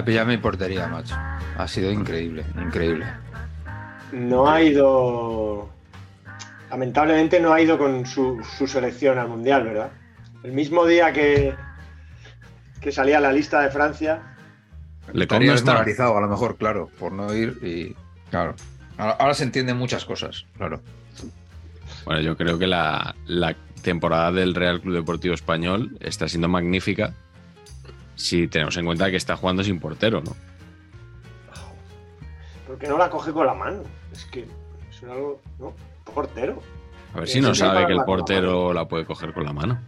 Ha pillado mi portería, macho. Ha sido increíble, increíble. No ha ido. Lamentablemente no ha ido con su, su selección al mundial, ¿verdad? El mismo día que, que salía la lista de Francia. Le estaría desmoralizado, a lo mejor, claro, por no ir y. Claro. Ahora, ahora se entienden muchas cosas, claro. Bueno, yo creo que la, la temporada del Real Club Deportivo Español está siendo magnífica si tenemos en cuenta que está jugando sin portero, ¿no? Porque no la coge con la mano. Es que es algo. ¿no? Portero. A ver si no sabe que el portero la puede coger con la mano.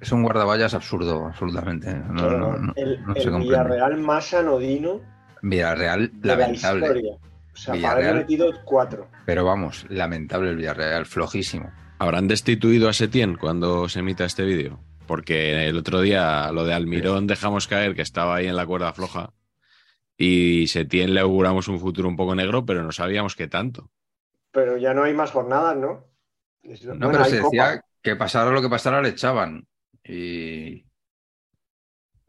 Es un guardaballas absurdo, absolutamente. No, Pero no, no, el no. Villarreal más anodino Villarreal, de la lamentable. historia. O sea, para Villarreal. metido cuatro. Pero vamos, lamentable el Villarreal, flojísimo. ¿Habrán destituido a Setién cuando se emita este vídeo? Porque el otro día lo de Almirón dejamos caer que estaba ahí en la cuerda floja y Setién le auguramos un futuro un poco negro, pero no sabíamos qué tanto. Pero ya no hay más jornadas, ¿no? No, bueno, pero se Copa. decía que pasara lo que pasara le echaban. Y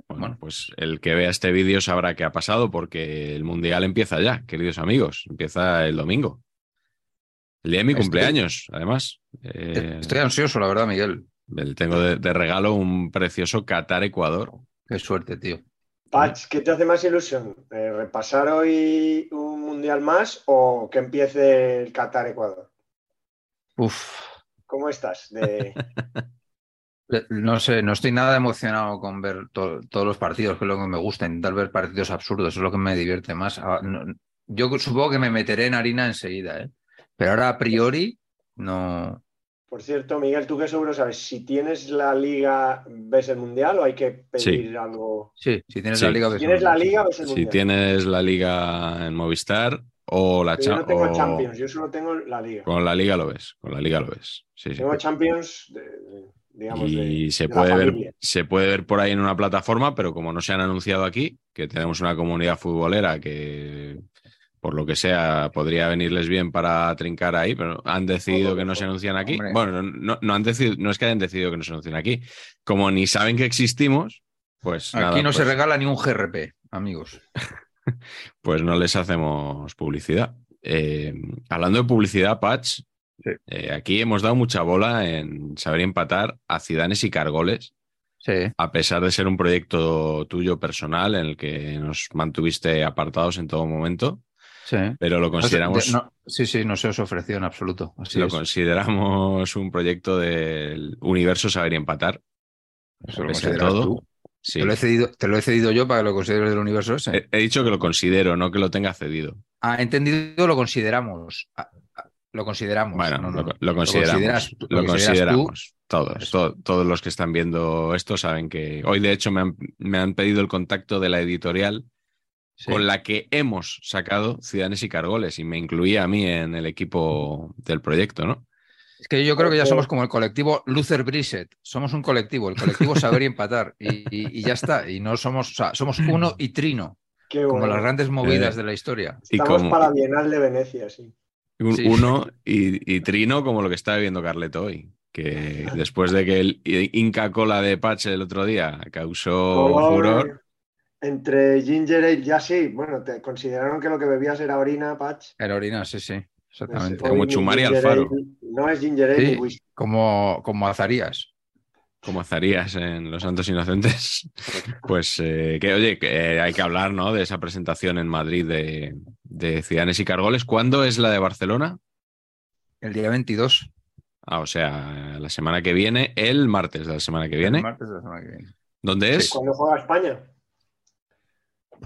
Bueno, Bueno. pues el que vea este vídeo sabrá qué ha pasado porque el Mundial empieza ya, queridos amigos. Empieza el domingo. El día de mi Estoy- cumpleaños, además. Eh, estoy ansioso, la verdad, Miguel. Tengo de, de regalo un precioso Qatar-Ecuador. Qué suerte, tío. Patch, ¿qué te hace más ilusión? Eh, ¿Repasar hoy un mundial más o que empiece el Qatar-Ecuador? Uf, ¿Cómo estás? De... No sé, no estoy nada emocionado con ver to- todos los partidos, que es lo que me gusta, intentar ver partidos absurdos, es lo que me divierte más. Ah, yo supongo que me meteré en harina enseguida, ¿eh? Pero ahora a priori no. Por cierto, Miguel, tú que seguro sabes, si tienes la liga, ¿ves el mundial o hay que pedir algo? Sí, si tienes Sí. la liga. Si ves tienes el la mundial. liga, ves el Si mundial. tienes la liga en Movistar o la Pero yo cha- no tengo o- Champions, yo solo tengo la liga. Con la liga lo ves, con la liga lo ves. Sí, sí. Tengo Champions, de- de- digamos, Y de, se de la puede ver, se puede ver por ahí en una plataforma, pero como no se han anunciado aquí, que tenemos una comunidad futbolera que por lo que sea podría venirles bien para trincar ahí, pero han decidido que no se anuncian aquí. Hombre. Bueno, no, no han decidido, no es que hayan decidido que no se anuncien aquí. Como ni saben que existimos, pues Aquí nada, no se pues- regala ni un GRP, amigos. pues no les hacemos publicidad. Eh, hablando de publicidad, Patch, Sí. eh, aquí hemos dado mucha bola en saber empatar a Cidanes y Cargoles, Sí. a pesar de ser un proyecto tuyo personal en el que nos mantuviste apartados en todo momento, Sí. pero lo consideramos, No, sí, sí, no se os ofreció en absoluto. Así lo es. consideramos un proyecto del universo saber y empatar. Eso lo a consideras todo. tú. Sí. Te, lo he cedido, te lo he cedido yo para que lo consideres del universo ese. He, he dicho que lo considero, no que lo tenga cedido. Ah, entendido, lo consideramos. Ah, ah, lo consideramos. Bueno, No, no, lo, lo consideramos. Lo, lo consideramos. Todos, to- todos los que están viendo esto saben que hoy, de hecho, me han, me han pedido el contacto de la editorial Sí. con la que hemos sacado Ciudadanos y Cargoles y me incluía a mí en el equipo del proyecto, ¿no? Es que yo creo que ya somos como el colectivo Luther Brisset. Somos un colectivo, el colectivo saber y empatar. Y, y- y ya está. Y no somos, o sea, somos uno y trino. Qué Como las grandes movidas Eh, de la historia. Y Estamos como- para la Bienal de Venecia, sí. Un- Sí. Uno y, y Trino como lo que está viendo Carleto hoy. Que después de que el Inca Cola de Pache el otro día causó furor, Entre ginger ale, ya sí, bueno, te consideraron que lo que bebías era orina, Patch. Era orina, sí, sí. Pues, Exactamente. hoy Como Chumari Alfaro. ale, No es ginger ale Sí. ni whisky. Como, como azarías. como Zarías en Los Santos Inocentes, pues eh, que oye, que eh, hay que hablar ¿no? de esa presentación en Madrid de, de Ciudadanos y Cargoles. ¿Cuándo es la de Barcelona? El día 22. Ah, o sea, la semana que viene, el martes de la semana que viene. El martes de la semana que viene. ¿Dónde es? ¿Cuándo juega España?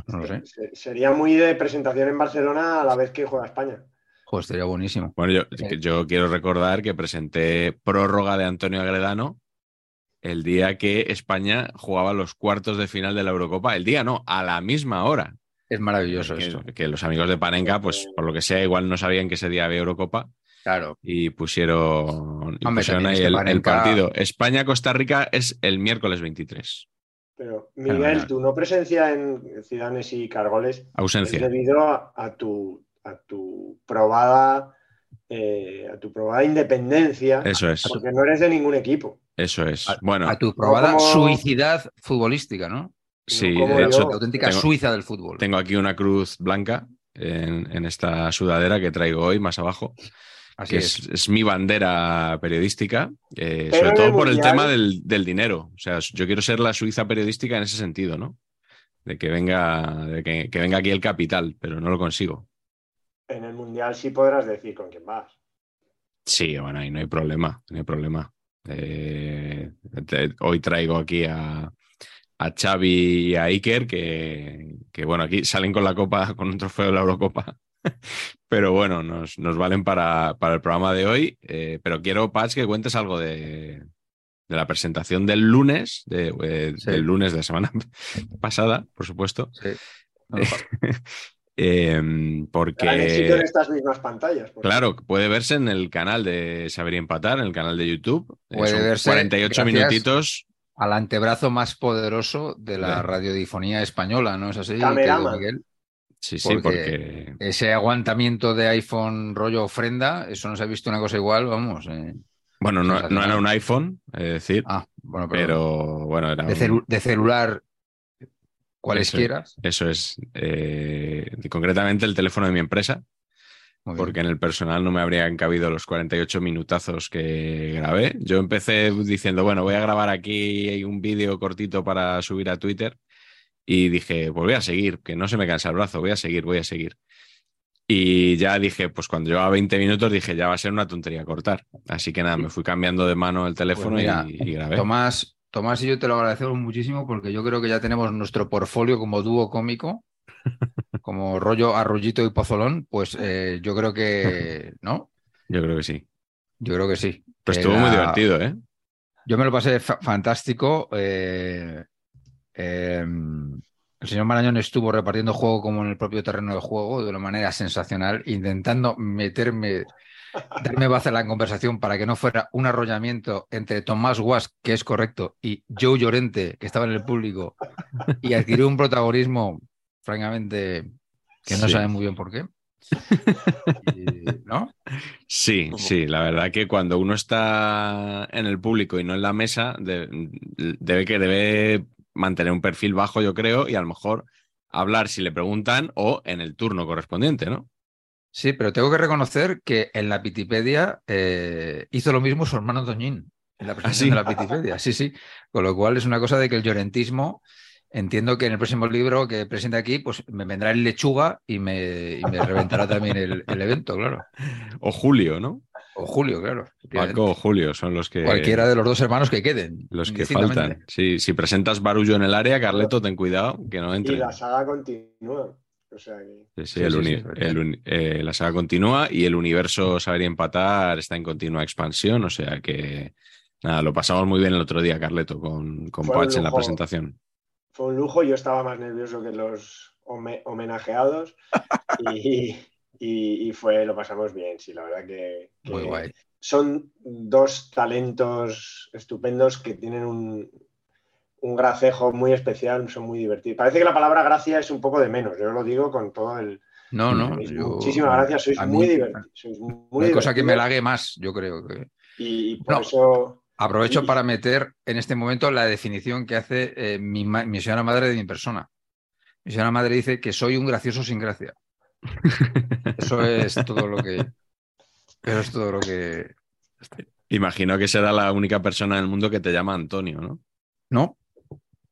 No lo sé. Se- Sería muy de presentación en Barcelona a la vez que juega España. Joder, estaría buenísimo. Bueno, yo, quiero recordar que presenté prórroga de Antonio Agredano el día que España jugaba los cuartos de final de la Eurocopa. El día no, a la misma hora. Es maravilloso que, esto. que los amigos de Panenka, pues por lo que sea, igual no sabían que ese día había Eurocopa Claro. y pusieron, y Hombre, pusieron ahí el, partido. España-Costa Rica es el miércoles 23. Pero, Miguel, Fenomenal. tu no presencia en Ciudadanos y Cargoles Ausencia. es debido a, a tu, a tu probada eh, a tu probada independencia, Eso es, porque no eres de ningún equipo. eso es. A, Bueno, a tu probada como- suicidad futbolística, ¿no? sí, de yo. hecho, La auténtica tengo- Suiza del fútbol. tengo aquí una cruz blanca en, en esta sudadera que traigo hoy más abajo. Así que es. es, es mi bandera periodística, eh, sobre todo el por el tema del, del dinero. O sea, yo quiero ser la Suiza periodística en ese sentido, ¿no? De que venga, de que, que venga aquí el capital, pero no lo consigo. En el Mundial sí podrás decir con quién vas. Sí, bueno, ahí no hay problema, no hay problema. Eh, te- hoy traigo aquí a, a Xavi y a Iker, que, que, bueno, aquí salen con la copa, con un trofeo de la Eurocopa. Pero bueno, nos, nos valen para, para el programa de hoy. Eh, pero quiero, Patch, que cuentes algo de, de la presentación del lunes, de, eh, Sí. del lunes de la semana pasada, por supuesto. Sí. Eh, porque. Éxito en estas mismas pantallas. porque- Claro, puede verse en el canal de Saber y Empatar, en el canal de YouTube. Puede son verse, 48 gracias. minutitos. al antebrazo más poderoso de la radiodifonía española, ¿no es así? Miguel? Sí, sí, Porque-. Ese aguantamiento de iPhone rollo ofrenda, eso no se ha visto una cosa igual, vamos. eh. Bueno, no, era un iPhone, es decir, Ah, bueno, pero, pero bueno, era de, un- de celular cualesquiera. Eso es. eh, concretamente el teléfono de mi empresa, Muy bien. porque en el personal no me habrían cabido los 48 minutazos que grabé. Yo empecé diciendo, bueno, voy a grabar aquí un vídeo cortito para subir a Twitter y dije, pues voy a seguir, que no se me cansa el brazo, voy a seguir, voy a seguir. Y ya dije, pues cuando llevaba 20 minutos dije, ya va a ser una tontería cortar. Así que nada, me fui cambiando de mano el teléfono Pues mira, y, y grabé. Tomás, Tomás y yo te lo agradecemos muchísimo porque yo creo que ya tenemos nuestro portfolio como dúo cómico, como rollo arrollito y pozolón, pues eh, yo creo que, ¿no? Yo creo que sí. Yo creo que sí. Pues estuvo muy divertido, ¿eh? Yo me lo pasé fa- fantástico. eh, eh, el señor Marañón estuvo repartiendo juego como en el propio terreno de juego de una manera sensacional, intentando meterme, darme baza en la conversación para que no fuera un arrollamiento entre Tomás Guas, que es correcto, y Joe Llorente, que estaba en el público, y adquirió un protagonismo, francamente, que no Sí. sabe muy bien por qué. ¿No? Sí, sí, la verdad que cuando uno está en el público y no en la mesa, de- debe que debe mantener un perfil bajo, yo creo, y a lo mejor hablar si le preguntan o en el turno correspondiente, ¿no? Sí, pero tengo que reconocer que en la Pitipedia eh, hizo lo mismo su hermano Doñín, en la presentación sí? de la Pitipedia. Sí, sí. Con lo cual es una cosa de que el llorentismo, entiendo que en el próximo libro que presente aquí, pues me vendrá el lechuga y me, y me reventará también el, el evento, claro. O Julio, ¿no? O Julio, claro. Paco o Julio son los que, Cualquiera de los dos hermanos que queden. los que faltan. Sí, si presentas barullo en el área, Carleto, ten cuidado que no Y entre. la saga continúa. O sea que. Sí, sí, Sí, el sí, eh, la saga continúa y el universo Saber y Empatar está en continua expansión, o sea que nada, lo pasamos muy bien el otro día, Carleto, con, con Patch en la presentación. Fue un lujo, yo estaba más nervioso que los home- homenajeados y, y- y fue, lo pasamos bien, sí, la verdad que, que Muy guay. son dos talentos estupendos que tienen un, un gracejo muy especial, son muy divertidos. Parece que la palabra gracia es un poco de menos, yo lo digo con todo el... No, no. Muchísimas gracias, sois muy divertidos. Muy cosa que me lague más, yo creo. Que... Y, por eso... Aprovecho para meter en este momento la definición que hace eh, mi, mi señora madre de mi persona. Mi señora madre dice que soy un gracioso sin gracia. Eso es todo lo que. Eso es todo lo que. Imagino que será la única persona en el mundo que te llama Antonio, ¿no? No.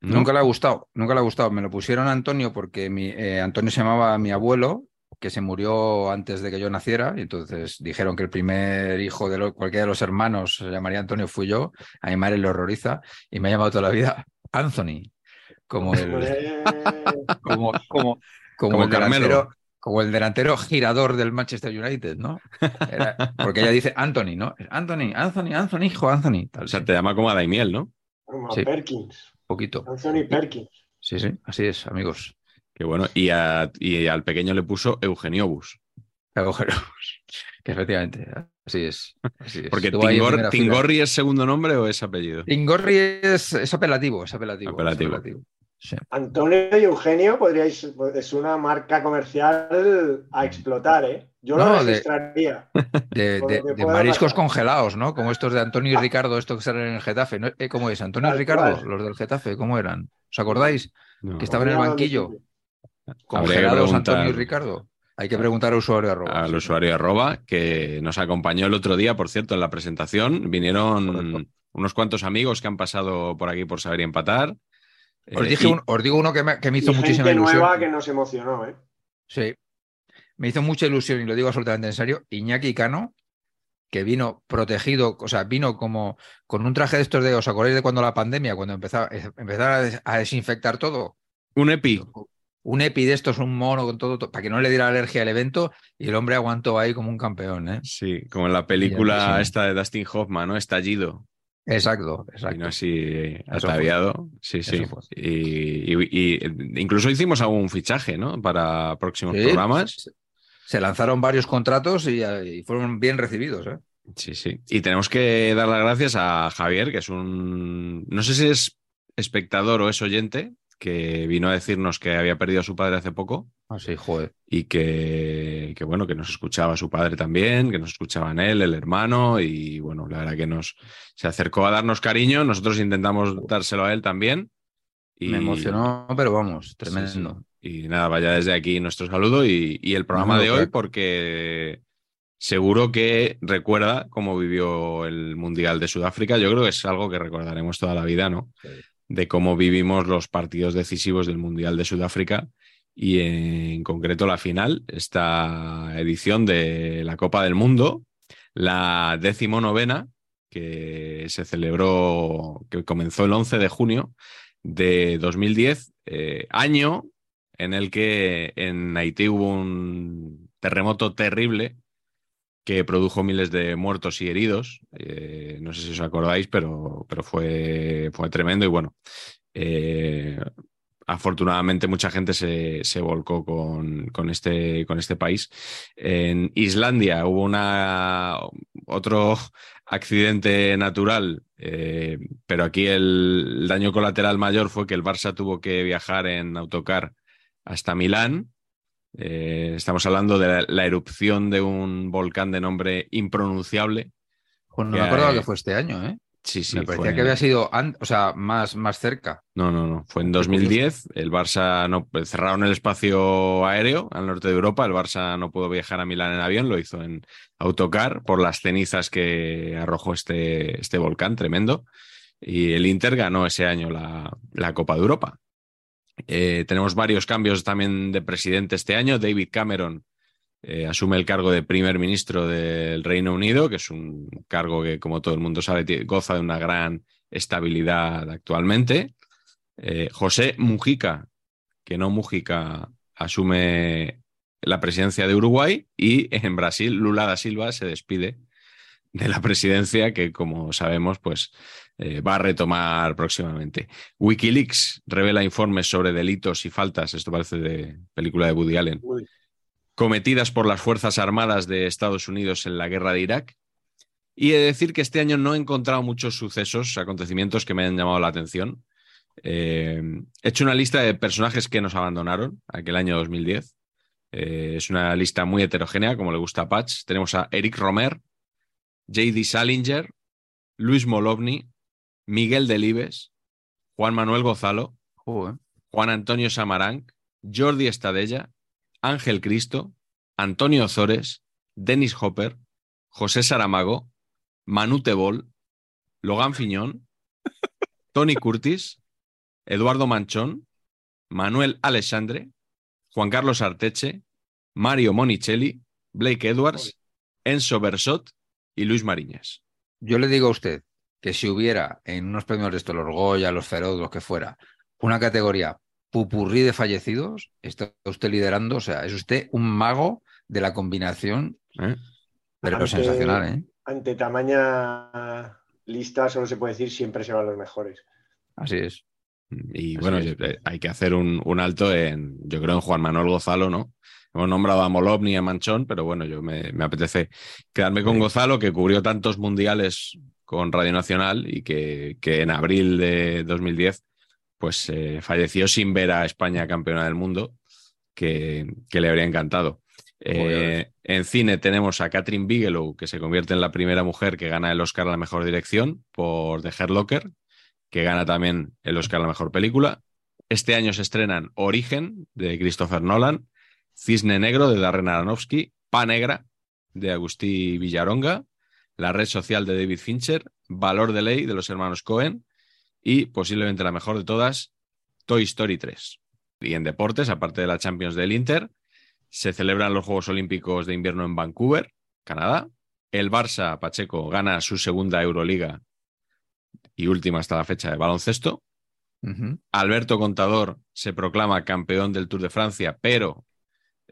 Nunca le ha gustado, nunca le ha gustado. Me lo pusieron Antonio porque mi, eh, Antonio se llamaba mi abuelo, que se murió antes de que yo naciera, y entonces dijeron que el primer hijo de cualquiera de los hermanos se llamaría Antonio, fui yo. A mi madre le horroriza y me ha llamado toda la vida Anthony, como el, como, como, como, el delantero, como el delantero girador del Manchester United, ¿no? porque ella dice Anthony, ¿no? Anthony, Anthony, Anthony, hijo, Anthony. o sea, te llama como a Daimiel, ¿no? Como a Perkins. Poquito. Anthony Perkins. Sí, sí, así es, amigos. Qué bueno. Y, al pequeño le puso Eugenio Bus. Eugenio Que efectivamente, así es. Porque Tingorri es segundo nombre o es apellido? Tingorri es, es apelativo, es apelativo. apelativo. Antonio y Eugenio podríais, es una marca comercial a explotar, ¿eh? Yo lo registraría. De, mariscos congelados, ¿no? Como estos de Antonio y Ricardo, estos que salen en el Getafe. Eh, ¿Cómo es? Antonio y Ricardo, los del Getafe, ¿cómo eran? ¿Os acordáis? Que estaban en el banquillo. Congelados Antonio y Ricardo. Hay que preguntar al usuario arroba. Al usuario arroba, que nos acompañó el otro día, por cierto, en la presentación. Vinieron unos cuantos amigos que han pasado por aquí por saber y empatar. Os, eh, os digo uno que me, que me hizo muchísima gente ilusión. nueva que nos emocionó, ¿eh? Sí. Me hizo mucha ilusión, y lo digo absolutamente en serio, Iñaki Cano, que vino protegido, o sea, vino como con un traje de estos de, ¿os acordáis de cuando la pandemia, cuando empezaba, empezaba a desinfectar todo? Un EPI. Un EPI de estos, un mono con todo, para que no le diera alergia al evento, y el hombre aguantó ahí como un campeón, ¿eh? Sí, como en la película esta de Dustin Hoffman, ¿no? Estallido. Exacto, exacto. no así ataviado. Sí, sí. Y, incluso hicimos algún fichaje, ¿no? Para próximos programas. Se, lanzaron varios contratos y, fueron bien recibidos, ¿eh? Sí, sí. Y tenemos que dar las gracias a Javier, que es un. No sé si es espectador o es oyente, que vino a decirnos que había perdido a su padre hace poco. Ah, sí, joder. Y que, que, bueno, que nos escuchaba su padre también, que nos escuchaban él, el hermano, y bueno, la verdad que nos se acercó a darnos cariño, nosotros intentamos dárselo a él también. Y, Me emocionó, pero vamos, tremendo. Y nada, vaya desde aquí nuestro saludo y, el programa de hoy, porque seguro que recuerda cómo vivió el Mundial de Sudáfrica. Yo creo que es algo que recordaremos toda la vida, ¿no? De cómo vivimos los partidos decisivos del Mundial de Sudáfrica y en concreto la final, esta edición de la Copa del Mundo, la decimonovena, que se celebró, que comenzó el 11 de junio de 2010, eh, año en el que en Haití hubo un terremoto terrible que produjo miles de muertos y heridos. Eh, no sé si os acordáis, pero, pero fue, fue tremendo y bueno. Eh, afortunadamente mucha gente se, se volcó con, con, este, con este país. En Islandia hubo una, otro accidente natural, eh, pero aquí el, daño colateral mayor fue que el Barça tuvo que viajar en autocar hasta Milán eh, estamos hablando de la, erupción de un volcán de nombre impronunciable. no me acuerdo que fue este año, ¿eh? Sí, sí. Me parecía que había sido, o sea, más, más cerca. No, no, no. Fue en 2010. El Barça no cerraron el espacio aéreo al norte de Europa. El Barça no pudo viajar a Milán en avión, lo hizo en autocar por las cenizas que arrojó este, este volcán tremendo. Y el Inter ganó ese año la, la Copa de Europa. Eh, tenemos varios cambios también de presidente este año. David Cameron eh, asume el cargo de primer ministro del Reino Unido, que es un cargo que, como todo el mundo sabe, goza de una gran estabilidad actualmente. Eh, José Mujica, que no Mujica, asume la presidencia de Uruguay y en Brasil Lula da Silva se despide de la presidencia que, como sabemos, pues eh, va a retomar próximamente. Wikileaks revela informes sobre delitos y faltas, esto parece de película de Woody Allen, cometidas por las Fuerzas Armadas de Estados Unidos en la guerra de Irak. Y he de decir que este año no he encontrado muchos sucesos, acontecimientos que me han llamado la atención. Eh, he hecho una lista de personajes que nos abandonaron aquel año 2010. Eh, es una lista muy heterogénea, como le gusta a Patch. Tenemos a Eric Romer, J.D. Salinger, Luis Molovny, Miguel Delibes, Juan Manuel Gozalo, Juan Antonio Samarán, Jordi Estadella, Ángel Cristo, Antonio Ozores, Denis Hopper, José Saramago, Manu Tebol, Logan Fiñón, Tony Curtis, Eduardo Manchón, Manuel Alexandre, Juan Carlos Arteche, Mario Monicelli, Blake Edwards, Enzo Bersot y Luis Mariñas. Yo le digo a usted que si hubiera en unos premios de estos, los Goya, los Feroz, los que fuera, una categoría pupurrí de fallecidos, está usted liderando, o sea, es usted un mago de la combinación, ¿eh? pero sensacional, ¿eh? Ante tamaña lista, solo se puede decir siempre se van los mejores. Así es. Y bueno, eh, hay que hacer un, alto en, yo creo, en Juan Manuel Gozalo, ¿no? Hemos nombrado a Molovni y a Manchón, pero bueno, yo me, apetece quedarme con Gozalo, que cubrió tantos mundiales con Radio Nacional y que, que en abril de 2010 pues eh, falleció sin ver a España campeona del mundo, que, le habría encantado. Eh, en cine tenemos a Catherine Bigelow, que se convierte en la primera mujer que gana el Oscar a la mejor dirección por The Hurt Locker, que gana también el Oscar a la mejor película. Este año se estrenan Origen, de Christopher Nolan, Cisne Negro, de Darren Aronofsky, Pa Negra, de Agustí Villaronga, La Red Social, de David Fincher, Valor de Ley, de los hermanos Cohen, y posiblemente la mejor de todas, Toy Story 3. Y en deportes, aparte de la Champions del Inter, se celebran los Juegos Olímpicos de Invierno en Vancouver, Canadá. El Barça Pacheco gana su segunda Euroliga y última hasta la fecha de baloncesto. Alberto Contador se proclama campeón del Tour de Francia, pero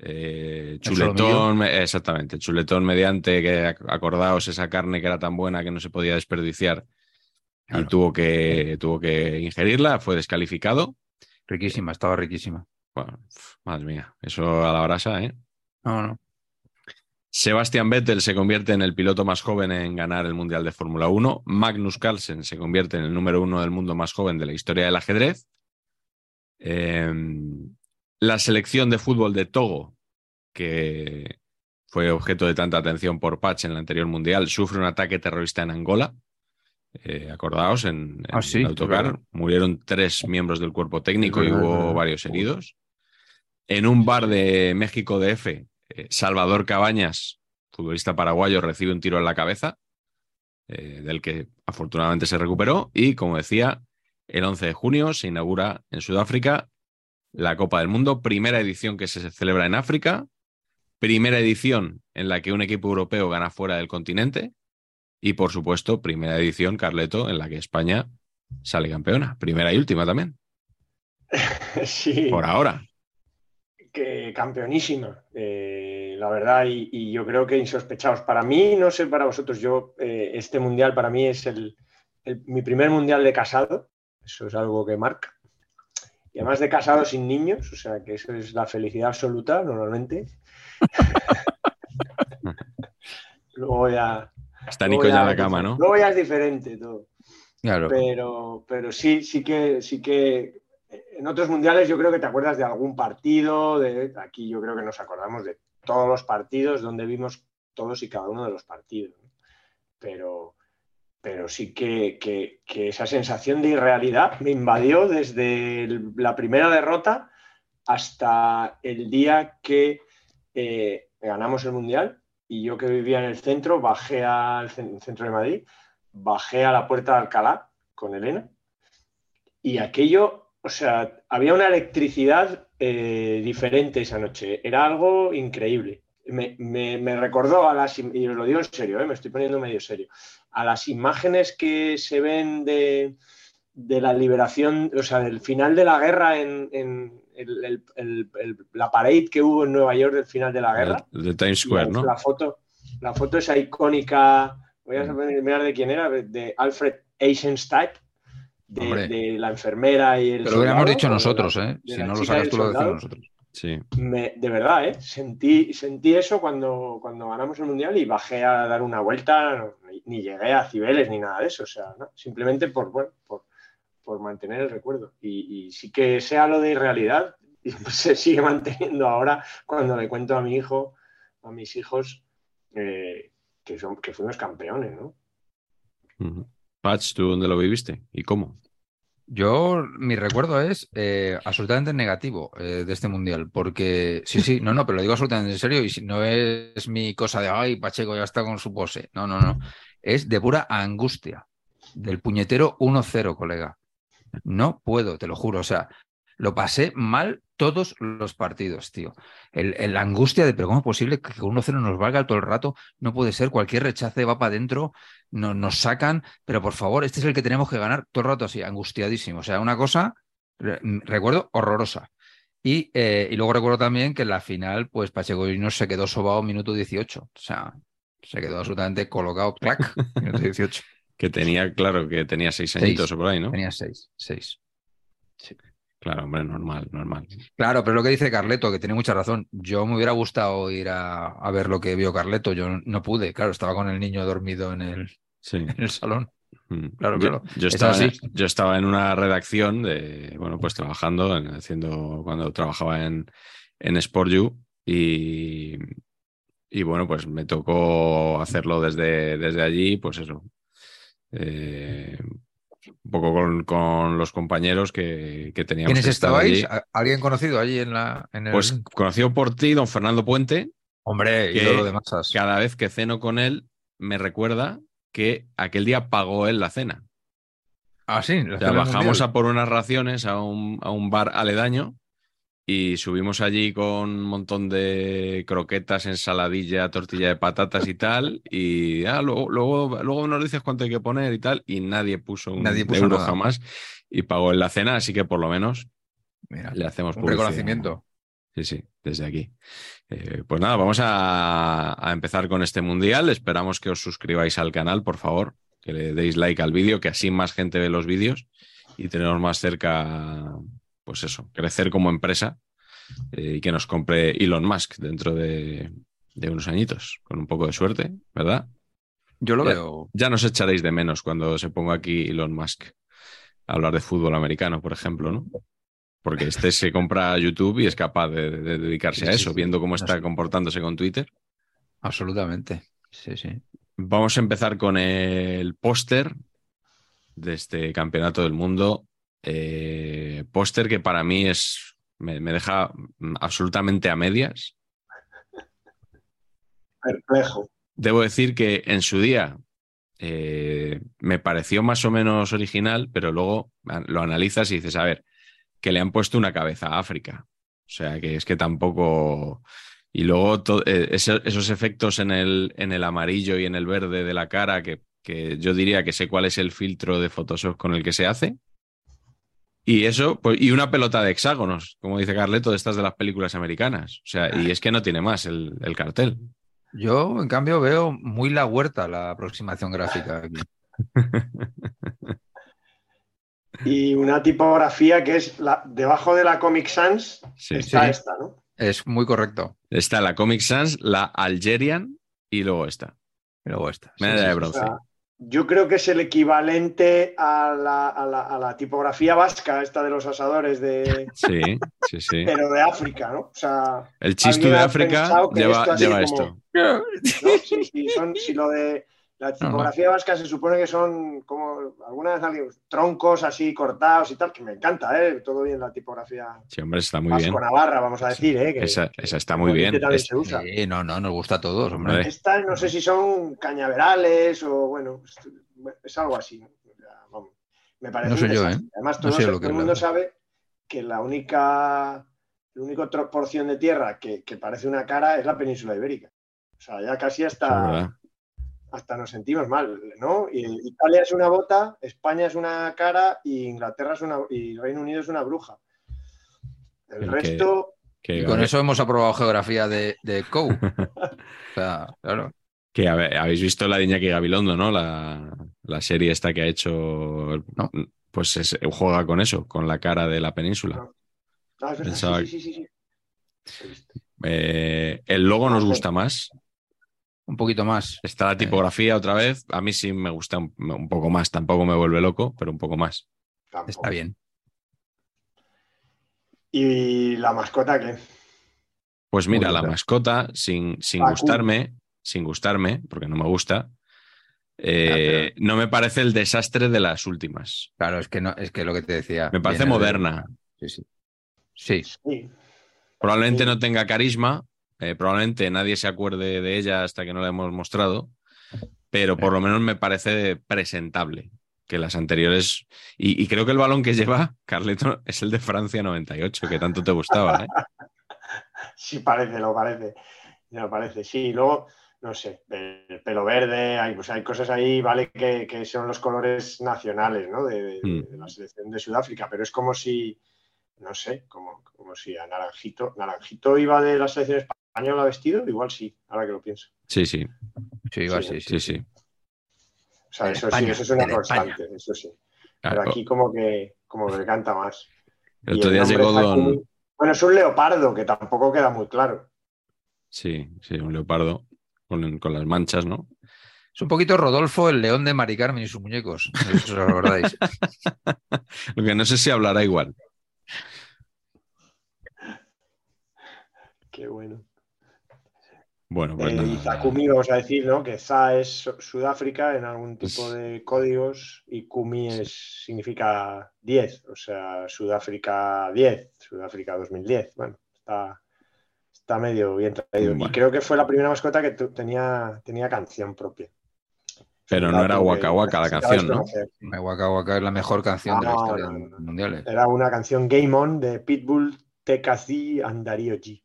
eh, chuletón, exactamente, chuletón mediante que acordaos esa carne que era tan buena que no se podía desperdiciar y tuvo que, tuvo que ingerirla, fue descalificado. Riquísima, estaba riquísima. Bueno, madre mía, eso a la brasa, ¿eh? No, no. Sebastian Vettel se convierte en el piloto más joven en ganar el Mundial de Fórmula 1. Magnus Carlsen se convierte en el número uno del mundo más joven de la historia del ajedrez. Em, la selección de fútbol de Togo, que fue objeto de tanta atención por Patch en el anterior Mundial, sufre un ataque terrorista en Angola. Eh, acordaos, en, ah, autocar murieron tres miembros del cuerpo técnico y hubo varios heridos. En un bar de México DF, eh, Salvador Cabañas, futbolista paraguayo, recibe un tiro en la cabeza, eh, del que afortunadamente se recuperó. Y como decía, el 11 de junio se inaugura en Sudáfrica la Copa del Mundo, primera edición que se celebra en África, primera edición en la que un equipo europeo gana fuera del continente y por supuesto, primera edición, Carleto, en la que España sale campeona. Primera y última también. sí. Por ahora. Que campeonísima, eh, la verdad, y, yo creo que insospechados. Para mí, no sé para vosotros, yo, eh, este mundial para mí es el, mi primer mundial de casado, eso es algo que marca. Y además de casado sin niños, o sea que eso es la felicidad absoluta normalmente. Luego ya Está Nico ya en la cama, ¿no? Luego ya es diferente todo. Claro. Pero, pero sí, sí que, sí que en otros mundiales yo creo que te acuerdas de algún partido, de aquí yo creo que nos acordamos de todos los partidos donde vimos todos y cada uno de los partidos. Pero, pero sí que, esa sensación de irrealidad me invadió desde la primera derrota hasta el día que eh, ganamos el mundial. Y yo que vivía en el centro, bajé al centro de Madrid, bajé a la puerta de Alcalá con Elena. Y aquello, o sea, había una electricidad eh, diferente esa noche, era algo increíble. Me, recordó a las, y os lo digo en serio, eh, me estoy poniendo medio serio, a las imágenes que se ven de, la liberación, o sea, del final de la guerra en, la pared que hubo en Nueva York del final de la guerra. De Times Square, ¿no? La foto, la foto esa icónica, voy a mm. mirar de quién era, de Alfred Eisenstein, de, la enfermera y el. Pero lo hubiéramos dicho nosotros, ¿eh? Si no lo sabes tú, lo decimos nosotros. Sí. de verdad, ¿eh? Sentí, sentí eso cuando, cuando ganamos el mundial y bajé a dar una vuelta, ni, llegué a Cibeles ni nada de eso, o sea, simplemente por, bueno, por, por mantener el recuerdo. Y, y sí que sea lo de realidad, y pues se sigue manteniendo ahora cuando le cuento a mi hijo, a mis hijos, eh, que, son, que fuimos campeones, ¿no? Ujú. Patch, ¿tú dónde lo viviste y cómo? Yo, mi recuerdo es eh, absolutamente negativo eh, de este mundial, porque sí, sí, no, no, pero lo digo absolutamente en serio y si no es mi cosa de, ay, Pacheco ya está con su pose, no, no, no, es de pura angustia, del puñetero 1-0, colega. No puedo, te lo juro, o sea, lo pasé mal todos los partidos, tío. La angustia de, pero ¿cómo es posible que 1-0 nos valga todo el rato? No puede ser, cualquier rechace va para adentro, no- nos sacan, pero por favor, este es el que tenemos que ganar todo el rato así, angustiadísimo. O sea, una cosa, re- recuerdo, horrorosa. Y, eh, y luego recuerdo también que en la final, pues Pacheco no se quedó sobado minuto 18. O sea, se quedó absolutamente colocado, clac, minuto 18. Que tenía, claro, que tenía seis Seis. añitos o por ahí, ¿no? Tenía seis, seis. Claro, hombre, normal, normal. Claro, pero lo que dice Carleto, que tiene mucha razón. Yo me hubiera gustado ir a, a ver lo que vio Carleto. Yo no, pude, claro, estaba con el niño dormido en el, Sí. en el salón. Mm. Claro, Yo- claro. Yo, Es estaba, yo estaba en una redacción de, bueno, pues trabajando, en- haciendo, cuando trabajaba en, en Sport You y, y bueno, pues me tocó hacerlo desde, desde allí, pues eso. Eh, un poco con, con los compañeros que, que teníamos ¿Quiénes que estabais? allí. ¿A- ¿Alguien conocido allí en la en el Pues conocido por ti, don Fernando Puente, hombre, que- ídolo de masas? cada vez que ceno con él, me recuerda que aquel día pagó él la cena. Ah, sí, la O sea, cena bajamos mundial. a por unas raciones a un, a un bar aledaño y subimos allí con un montón de croquetas, ensaladilla, tortilla de patatas y tal. Y ah, luego, luego, luego nos dices cuánto hay que poner y tal. Y nadie puso un Nadie puso euro nada. jamás y pagó en la cena, así que por lo menos Mira, le hacemos un publicidad. reconocimiento. Sí, sí, desde aquí. Eh, pues nada, vamos a, a empezar con este mundial. Esperamos que os suscribáis al canal, por favor, que le deis like al vídeo, que así más gente ve los vídeos y tenemos más cerca, pues eso, crecer como empresa eh, y que nos compre Elon Musk dentro de, de unos añitos, con un poco de suerte, ¿verdad? Yo lo Ya. veo. Ya nos echaréis de menos cuando se ponga aquí Elon Musk a hablar de fútbol americano, por ejemplo, ¿no? Porque este se compra YouTube y es capaz de, de dedicarse Sí, a eso, sí. viendo cómo está comportándose con Twitter. Absolutamente. Sí, sí. Vamos a empezar con el póster de este campeonato del mundo. Eh, póster que para mí es. Me, me deja absolutamente a medias. Perplejo. Debo decir que en su día eh, me pareció más o menos original, pero luego lo analizas y dices, a ver, que le han puesto una cabeza a África. O sea, que es que tampoco... Y luego eh, ese- esos efectos en el, en el amarillo y en el verde de la cara, que, que yo diría que sé cuál es el filtro de Photoshop con el que se hace. Y eso, pues, y una pelota de hexágonos, como dice Carleto, de estas de las películas americanas. O sea, y es que no tiene más el, el cartel. Yo, en cambio, veo muy la huerta la aproximación gráfica aquí. Y una tipografía que es la, debajo de la Comic Sans Sí. está Sí. esta, ¿no? Es muy correcto. Está la Comic Sans, la Algerian y luego esta. Y luego esta. Sí, Medalla sí, de bronce. O sea, yo creo que es el equivalente a la, a la- a la tipografía vasca, esta de los asadores, de, Sí, sí, sí. pero de África, ¿no? O sea, El chistu de África lleva, lleva como- esto. ¿no? Si, si son- si lo de la tipografía vasca se supone que son como algunas troncos así cortados y tal, que me encanta, ¿eh? Todo bien la tipografía Sí, hombre, está muy bien. vasco-navarra, vamos a decir, ¿eh? Que- Esa, esa está muy bien. Es- se usa. Sí, no, no, nos gusta a todos, hombre. Estas no sé si son cañaverales o bueno, es, es algo así. vamos, me parece No sé yo. ¿eh? Además, No todo, sé se- lo que todo el mundo sabe que la única, la única tro- porción de tierra que, que parece una cara es la península ibérica. O sea, ya casi hasta. Hasta nos sentimos mal, ¿no? Y Italia es una bota, España es una cara y Inglaterra es una y Reino Unido es una bruja. El, resto, Que, Y con eso hemos aprobado geografía de, de COU. O sea, claro. que ver, habéis visto la de Iñaki Gabilondo, ¿no? La, la serie esta que ha hecho. No. Pues es- juega con eso, con la cara de la península. No. Ah, es verdad, Pensaba sí, sí, sí, sí. Eh, el logo nos gusta más. Un poquito más. Está la tipografía otra vez. A mí sí me gusta un, un poco más. Tampoco me vuelve loco, pero un poco más. tampoco. Está bien. ¿Y la mascota qué? Pues mira, Muy la bien. mascota, sin, sin gustarme, sin gustarme, porque no me gusta, eh, no me parece el desastre de las últimas. Claro, es que no, es que lo que te decía. Me parece de- moderna. Sí, sí. Sí, Sí. Probablemente Sí. no tenga carisma, eh, probablemente nadie se acuerde de ella hasta que no la hemos mostrado, pero por lo menos me parece presentable que las anteriores. Y, y creo que el balón que lleva Carleto es el de Francia 98, que tanto te gustaba. ¿eh? Sí, parece, lo parece. Lo parece. Sí, y luego, no sé, el pelo verde, hay, pues hay cosas ahí, vale, que, que son los colores nacionales, ¿no? De, de- Mm. de la selección de Sudáfrica, pero es como si, no sé, como, como si a Naranjito, Naranjito iba de la selección española vestido, igual sí, ahora que lo pienso. Sí, sí, sí, igual Sí, sí, sí, sí. O sea, eso España, sí, eso es una España. constante, eso sí. Claro, Pero aquí como que, como que canta más. el otro día llegó Don. Bueno, es un leopardo, que tampoco queda muy claro. Sí, sí, un leopardo con, con las manchas, ¿no? Es un poquito Rodolfo, el león de Mari Carmen y sus muñecos. No sé si os acordáis. Lo que no sé si hablará igual. Qué bueno. Bueno, pues Eh, y Zakumi, vamos a decir, ¿no? Que Za es Su- Sudáfrica en algún tipo de códigos y Kumi es, significa 10, o sea, Sudáfrica 10, Sudáfrica 2010. Bueno, está, está medio bien traído. Bueno. Y creo que fue la primera mascota que tenía, tenía canción propia. Pero no era Waka Waka la canción, ¿no? Waka Waka es la mejor canción de la No, historia no, no, de no. los mundiales. Era una canción Game On de Pitbull, Tekazi and Dario G.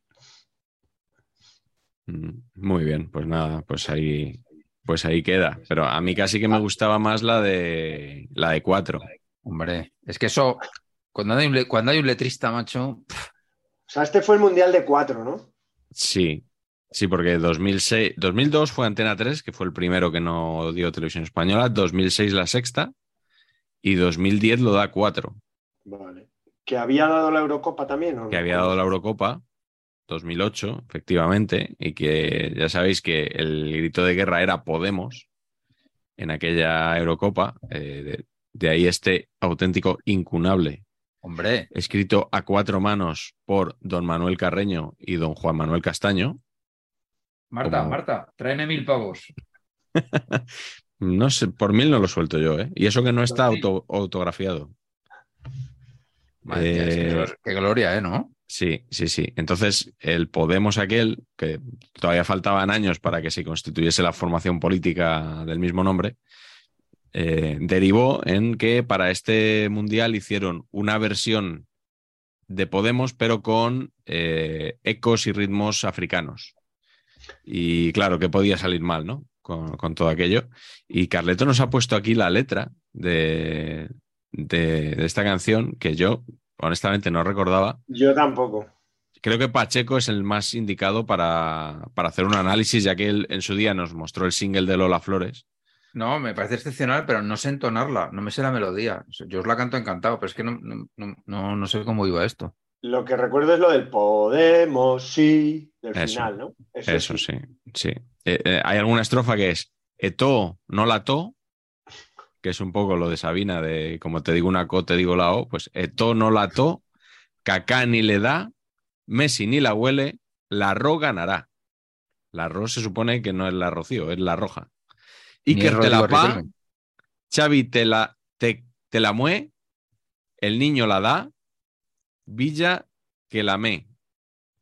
Mm, Muy bien, pues nada, pues ahí, pues ahí queda. Pero a mí casi que me gustaba más la de la de cuatro. Hombre, es que eso, cuando hay un, cuando hay un letrista, macho, O sea, este fue el Mundial de 4, ¿no? Sí, sí, porque 2006, 2002 fue Antena 3, que fue el primero que no dio televisión española, 2006 la sexta y 2010 lo da 4, Vale. ¿Que había dado la Eurocopa también? ¿o no? que había dado la Eurocopa 2008, efectivamente, y que ya sabéis que el grito de guerra era Podemos en aquella Eurocopa, eh, de, de ahí este auténtico incunable, hombre, escrito a cuatro manos por don Manuel Carreño y don Juan Manuel Castaño. Marta, Como- Marta, tráeme mil pavos. No sé, por mil no lo suelto yo, ¿eh? Y eso que no está auto- autografiado. Madre Eh, qué gloria, ¿eh? ¿No? Sí, sí, sí. Entonces, el Podemos aquel, que todavía faltaban años para que se constituyese la formación política del mismo nombre, eh, derivó en que para este mundial hicieron una versión de Podemos, pero con eh, ecos y ritmos africanos. Y claro, que podía salir mal, ¿no? Con, todo aquello. Y Carleto nos ha puesto aquí la letra de- de esta canción que yo honestamente no recordaba. Yo tampoco. Creo que Pacheco es el más indicado para, para hacer un análisis, ya que él en su día nos mostró el single de Lola Flores. No, me parece excepcional, pero no sé entonarla, no me sé la melodía. Yo os la canto encantado, pero es que no, no, no- no, sé cómo iba esto. Lo que recuerdo es lo del Podemos, sí, del Eso. final, ¿no? Eso sí, sí. Eh, eh, hay alguna estrofa que es Eto, no la to, que es un poco lo de Sabina, de como te digo una co, te digo la o, pues Eto, no la to, Cacá ni le da, Messi ni la huele, la ro ganará. La ro se supone que no es la rocío, es la roja. Iker es te la pa. Xavi te la, te, te la mue, el niño la da, Villa que la me,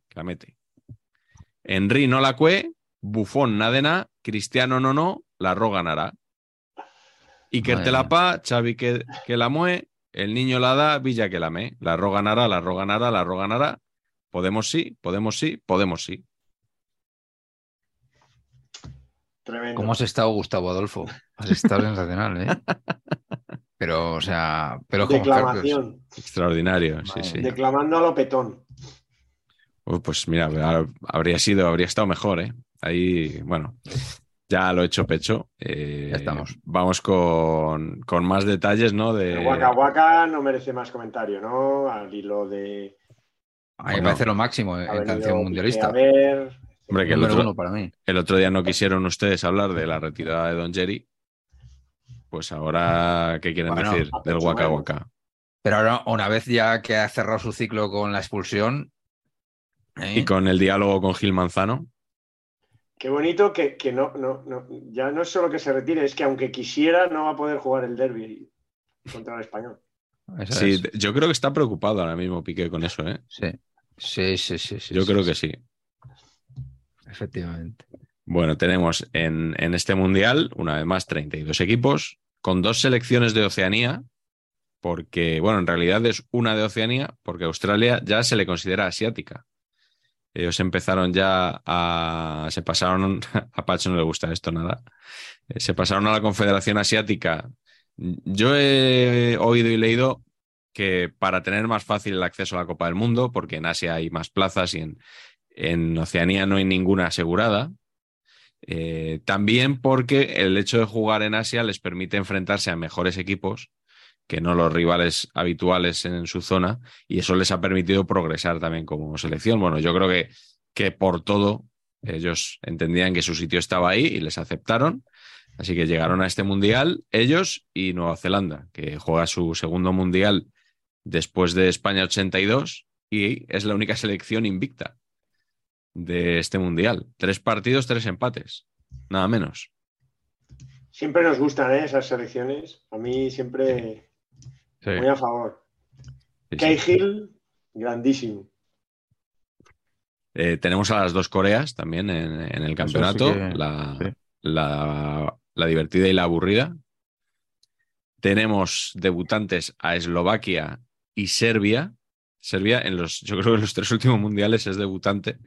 que la mete. Henry no la cue, Bufón nada de na, Cristiano no no, la ro ganará. Iker Madre te la mía. pa, Xavi que, que la mue, el niño la da, Villa que la me, la ro ganará, la ro ganará, la ro ganará. Podemos sí, podemos sí, podemos sí. Tremendo. ¿Cómo has estado, Gustavo Adolfo? Has estado sensacional, ¿eh? Pero, o sea, pero como Declamación. Extraordinario, sí, Madre sí. Declamando a lo petón. Uy, pues mira, ha- habría sido, habría estado mejor, ¿eh? Ahí, bueno, ya lo he hecho pecho. Eh, Ya estamos. Vamos con, con más detalles, ¿no? De, El Waka Waka no merece más comentario, ¿no? Al hilo de. A mí me parece lo máximo en ha venido canción mundialista. A ver. Hombre, que el Número otro, uno para mí. el otro día no quisieron ustedes hablar de la retirada de Don Jerry. Pues ahora, ¿qué quieren Bueno, decir del Waka. Waka? Pero ahora, una vez ya que ha cerrado su ciclo con la expulsión. ¿eh? Y con el diálogo con Gil Manzano. Qué bonito que, que no, no, no, ya no es solo que se retire, es que aunque quisiera, no va a poder jugar el derby contra el español. Eso Sí, es. yo creo que está preocupado ahora mismo Piqué con eso, ¿eh? Sí. Sí, sí, sí, sí, Yo sí, creo sí. que sí. Efectivamente. Bueno, tenemos en, en este mundial, una vez más, 32 equipos, con dos selecciones de Oceanía, porque, bueno, en realidad es una de Oceanía, porque Australia ya se le considera asiática. Ellos empezaron ya a. Se pasaron. A Pacho no le gusta esto nada. Eh, Se pasaron a la Confederación Asiática. Yo he oído y leído que para tener más fácil el acceso a la Copa del Mundo, porque en Asia hay más plazas y en, Oceanía no hay ninguna asegurada. Eh, también porque el hecho de jugar en Asia les permite enfrentarse a mejores equipos que no los rivales habituales en su zona y eso les ha permitido progresar también como selección. Bueno, yo creo que, que por todo ellos entendían que su sitio estaba ahí y les aceptaron. Así que llegaron a este mundial ellos y Nueva Zelanda, que juega su segundo mundial después de España 82 y es la única selección invicta de este mundial. Tres partidos, tres empates, nada menos. Siempre nos gustan ¿eh? esas selecciones. A mí siempre Sí. muy a favor. Sí, sí. Cahill, grandísimo. Eh, tenemos a las dos Coreas también en, en el campeonato, sí que- la, sí. la- la divertida y la aburrida. Tenemos debutantes a Eslovaquia y Serbia. Serbia, en los, yo creo que en los tres últimos mundiales es debutante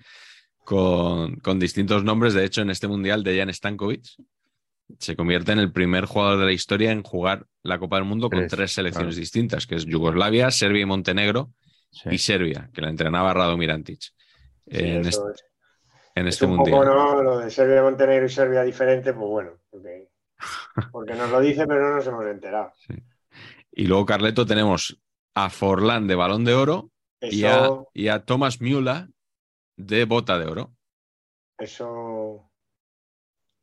con, con distintos nombres. De hecho, en este mundial, Dejan Stankovic se convierte en el primer jugador de la historia en jugar la Copa del Mundo con Tres, tres selecciones claro. distintas, que es Yugoslavia, Serbia y Montenegro, Sí. y Serbia, que la entrenaba Radomir Antic. Sí, en, eso este, es, en es este un mundial. poco, ¿no? Lo de Serbia, Montenegro y Serbia diferente, pues bueno, porque, porque nos lo dice, pero no nos hemos enterado. Y luego, Carleto, tenemos a Forlán de Balón de Oro y a, y a Thomas Müller de Bota de Oro. eso.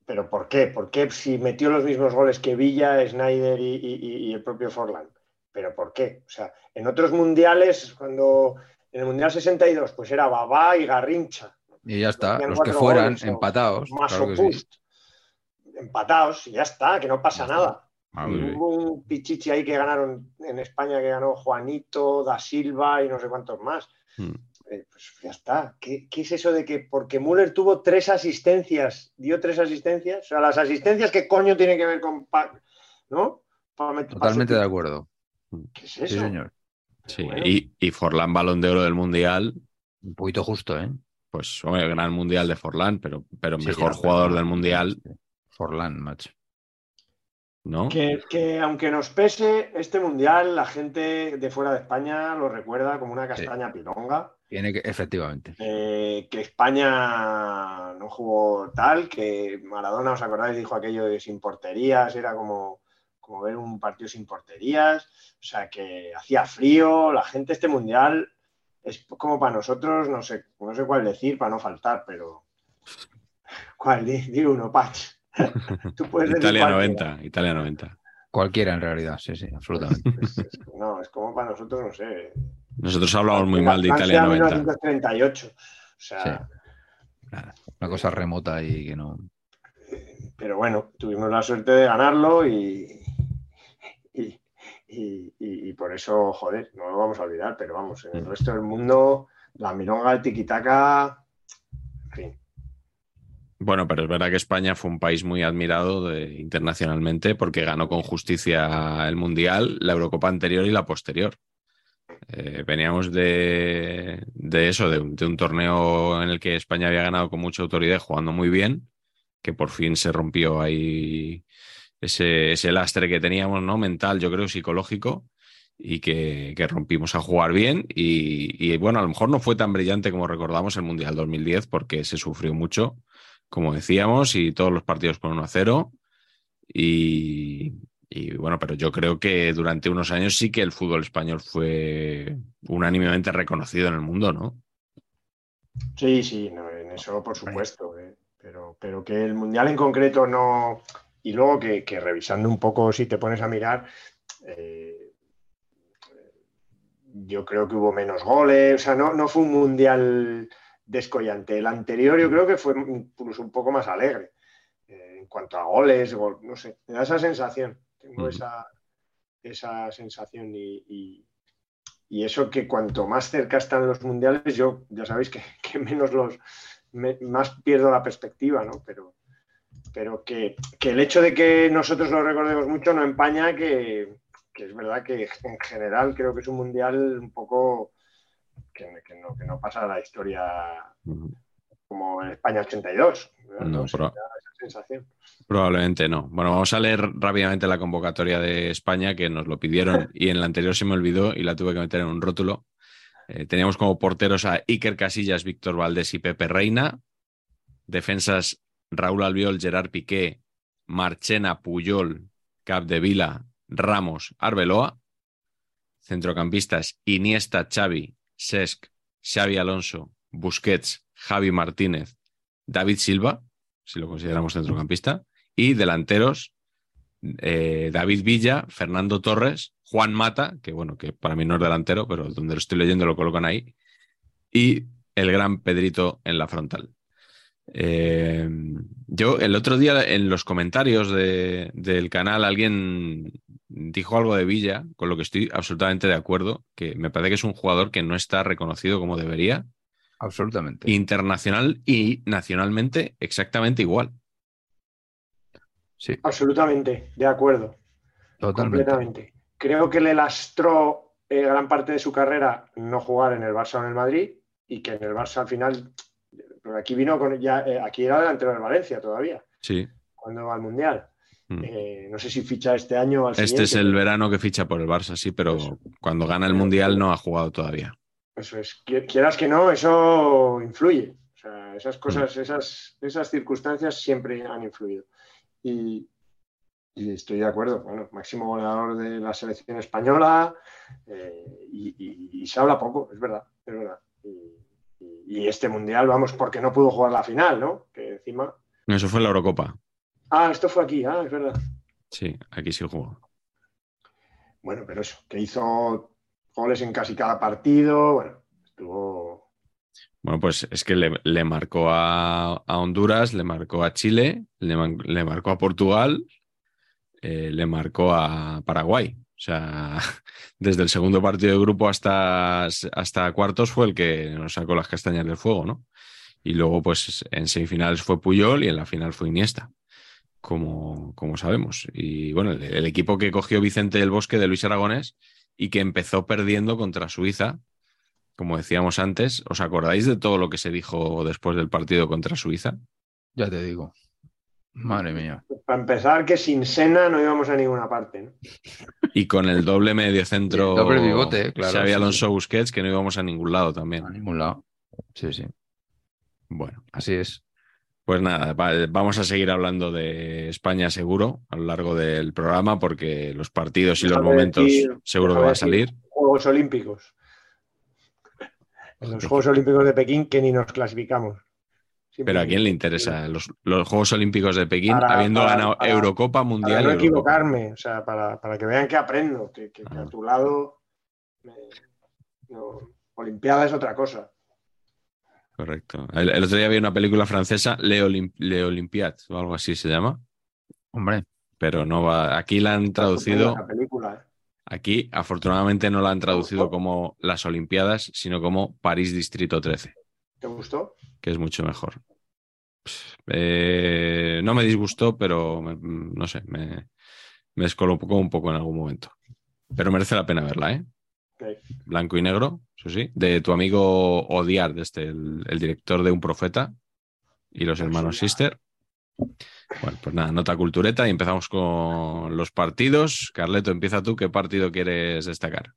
¿Pero por qué? ¿Por qué si metió los mismos goles que Villa, Snyder y, y- y- y el propio Forlán? ¿Pero por qué? O sea, en otros mundiales, cuando en el Mundial 62, pues era Babá y Garrincha. Y ya está. Los que fueran goles, empatados. Más claro sí. Empatados, y ya está, que no pasa está. nada. Hubo un pichichi ahí que ganaron en España, que ganó Juanito, Da Silva y no sé cuántos más. Mm. Eh, pues ya está. ¿Qué, qué es eso de que porque Müller tuvo tres asistencias, dio tres asistencias? O sea, las asistencias, ¿qué coño tiene que ver con... pa- ¿No? Pa- pa- Totalmente pa- de acuerdo. ¿Qué es eso? Sí, señor. Sí, Bueno. y, y Forlán Balón de Oro del Mundial, Un poquito justo, ¿eh? pues hombre, gran Mundial de Forlán, pero, pero Sí, mejor ya, jugador pero- del Mundial, Forlán, macho. ¿no? Que, que aunque nos pese, este mundial la gente de fuera de España lo recuerda como una castaña pilonga. Tiene que, efectivamente. eh, que España no jugó tal, que Maradona, ¿os acordáis? Dijo aquello de sin porterías, era como, como ver un partido sin porterías, o sea, que hacía frío, la gente este mundial es como para nosotros, no sé, no sé cuál decir para no faltar, pero ¿cuál? Di, di uno, Pach. Tú puedes Italia cualquiera. 90, Italia 90. Cualquiera en realidad, sí, sí, absolutamente. Es- es- no, es como para nosotros, no sé. Nosotros hablamos muy mal de Italia 90. 1938. O sea, Sí. Una cosa remota y que no. pero bueno, tuvimos la suerte de ganarlo y, y, y- y- y por eso, joder, no lo vamos a olvidar, pero vamos, en el resto del mundo, la milonga, el tiquitaca, en fin. Bueno, pero es verdad que España fue un país muy admirado de- internacionalmente porque ganó con justicia el Mundial, la Eurocopa anterior y la posterior. Eh, veníamos de, de eso, de un, torneo en el que España había ganado con mucha autoridad, jugando muy bien, que por fin se rompió ahí ese, ese lastre que teníamos, ¿no? Mental, yo creo, psicológico, y que, que rompimos a jugar bien. Y, y, bueno, a lo mejor no fue tan brillante como recordamos el Mundial 2010, porque se sufrió mucho, como decíamos, y todos los partidos con 1 a 0. Y, y bueno, pero yo creo que durante unos años sí que el fútbol español fue unánimemente reconocido en el mundo, ¿no? Sí, sí, no, en eso por supuesto, eh, pero, pero que el Mundial en concreto no... Y luego que, que revisando un poco, si te pones a mirar, eh, yo creo que hubo menos goles, o sea, no, no fue un mundial descollante. El anterior yo creo que fue incluso un poco más alegre eh, en cuanto a goles, no sé, me da esa sensación, tengo esa, esa sensación y, eso que cuanto más cerca están los mundiales, yo ya sabéis que, menos los, más pierdo la perspectiva, ¿no? Pero, pero que, el hecho de que nosotros lo recordemos mucho no empaña que, es verdad que en general creo que es un mundial un poco que, no, pasa a la historia como en España 82. No, Probablemente no. Bueno, vamos a leer rápidamente la convocatoria de España que nos lo pidieron y en la anterior se me olvidó y la tuve que meter en un rótulo. Eh, teníamos como porteros a Iker Casillas, Víctor Valdés y Pepe Reina. Defensas Raúl Albiol, Gerard Piqué, Marchena, Puyol, Capdevila, Ramos, Arbeloa. Centrocampistas Iniesta, Xavi, Sesc, Xavi Alonso, Busquets, Javi Martínez, David Silva, si lo consideramos centrocampista, y delanteros eh, David Villa, Fernando Torres, Juan Mata, que bueno, que para mí no es delantero, pero donde lo estoy leyendo lo colocan ahí, y el gran Pedrito en la frontal. Eh, yo el otro día en los comentarios del canal alguien dijo algo de Villa, con lo que estoy absolutamente de acuerdo, que me parece que es un jugador que no está reconocido como debería. Absolutamente. Internacional y nacionalmente exactamente igual. Sí. Absolutamente, de acuerdo. Totalmente. Completamente. Creo que le lastró eh, gran parte de su carrera no jugar en el Barça o en el Madrid y que en el Barça al final pero aquí vino con ya, eh, aquí era delantero del Valencia todavía. Sí. Cuando va al Mundial. Mm. Eh, no sé si ficha este año o al Este es el verano que ficha por el Barça, sí, pero cuando gana el Mundial no ha jugado todavía. Eso es. Quieras que no, eso influye. O sea, esas cosas, mm. esas, esas circunstancias siempre han influido. Y, estoy de acuerdo. Bueno, máximo goleador de la selección española eh, y, se habla poco, es verdad, es verdad y este mundial, vamos, porque no pudo jugar la final, ¿no? Que encima. Eso fue la Eurocopa. Ah, esto fue aquí, ah, es verdad. Sí, aquí sí jugó. Bueno, pero eso, que hizo goles en casi cada partido, bueno, estuvo. Bueno, pues es que le, marcó a, Honduras, le marcó a Chile, le, marcó a Portugal, eh, le marcó a Paraguay. O sea, desde el segundo partido de grupo hasta, hasta cuartos fue el que nos sacó las castañas del fuego, ¿no? Y luego, pues en semifinales fue Puyol y en la final fue Iniesta, como, como sabemos. Y bueno, el, equipo que cogió Vicente del Bosque de Luis Aragones y que empezó perdiendo contra Suiza, como decíamos antes, ¿os acordáis de todo lo que se dijo después del partido contra Suiza? Ya te digo. Madre mía. Para empezar, que sin Sena no íbamos a ninguna parte. Y con el doble medio centro. doble bigote, claro. Xavi Alonso Busquets, que no íbamos a ningún lado también. A ningún lado. Sí, sí. Bueno, así es. Pues nada, vamos a seguir hablando de España seguro a lo largo del programa porque los partidos y los momentos seguro que va a salir. Juegos Olímpicos. los Juegos Olímpicos de Pekín que ni nos clasificamos. Pero ¿a quién le interesa los, Juegos Olímpicos de Pekín habiendo ganado Eurocopa Mundial? Para no equivocarme, o sea, para, que vean que aprendo, que, a ah. tu lado Olimpiada es otra cosa. Correcto. El, otro día había una película francesa, Le, Olympiad, o algo así se llama. Hombre. Pero no va. Aquí la han traducido. Película, ¿eh? Aquí, afortunadamente, no la han traducido como las Olimpiadas, sino como París Distrito 13. ¿Te gustó? Que es mucho mejor. Eh, no me disgustó, pero no sé, me, me descolocó un poco en algún momento. Pero merece la pena verla, ¿eh? Blanco y negro, eso sí. De tu amigo Odiar, este, el, director de Un Profeta y los hermanos Sister. Bueno, pues nada, nota cultureta y empezamos con los partidos. Carleto, empieza tú. ¿Qué partido quieres destacar?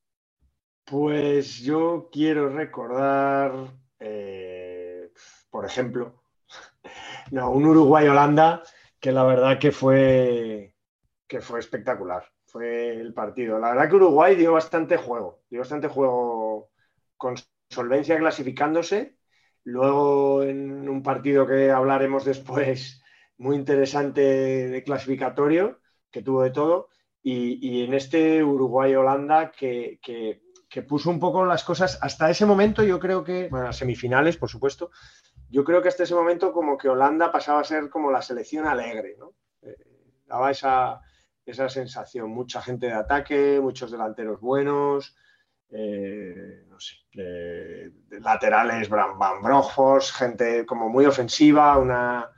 Pues yo quiero recordar eh, por ejemplo. No, un Uruguay-Holanda que la verdad que fue, que fue espectacular. Fue el partido. La verdad que Uruguay dio bastante juego, dio bastante juego con solvencia clasificándose. Luego en un partido que hablaremos después, muy interesante de clasificatorio, que tuvo de todo. Y, en este Uruguay-Holanda que, que puso un poco las cosas, hasta ese momento yo creo que, bueno, las semifinales, por supuesto, yo creo que hasta ese momento como que Holanda pasaba a ser como la selección alegre, ¿no? Eh, daba esa, esa sensación, mucha gente de ataque, muchos delanteros buenos, eh, no sé, laterales, Van Brojos, gente como muy ofensiva, una,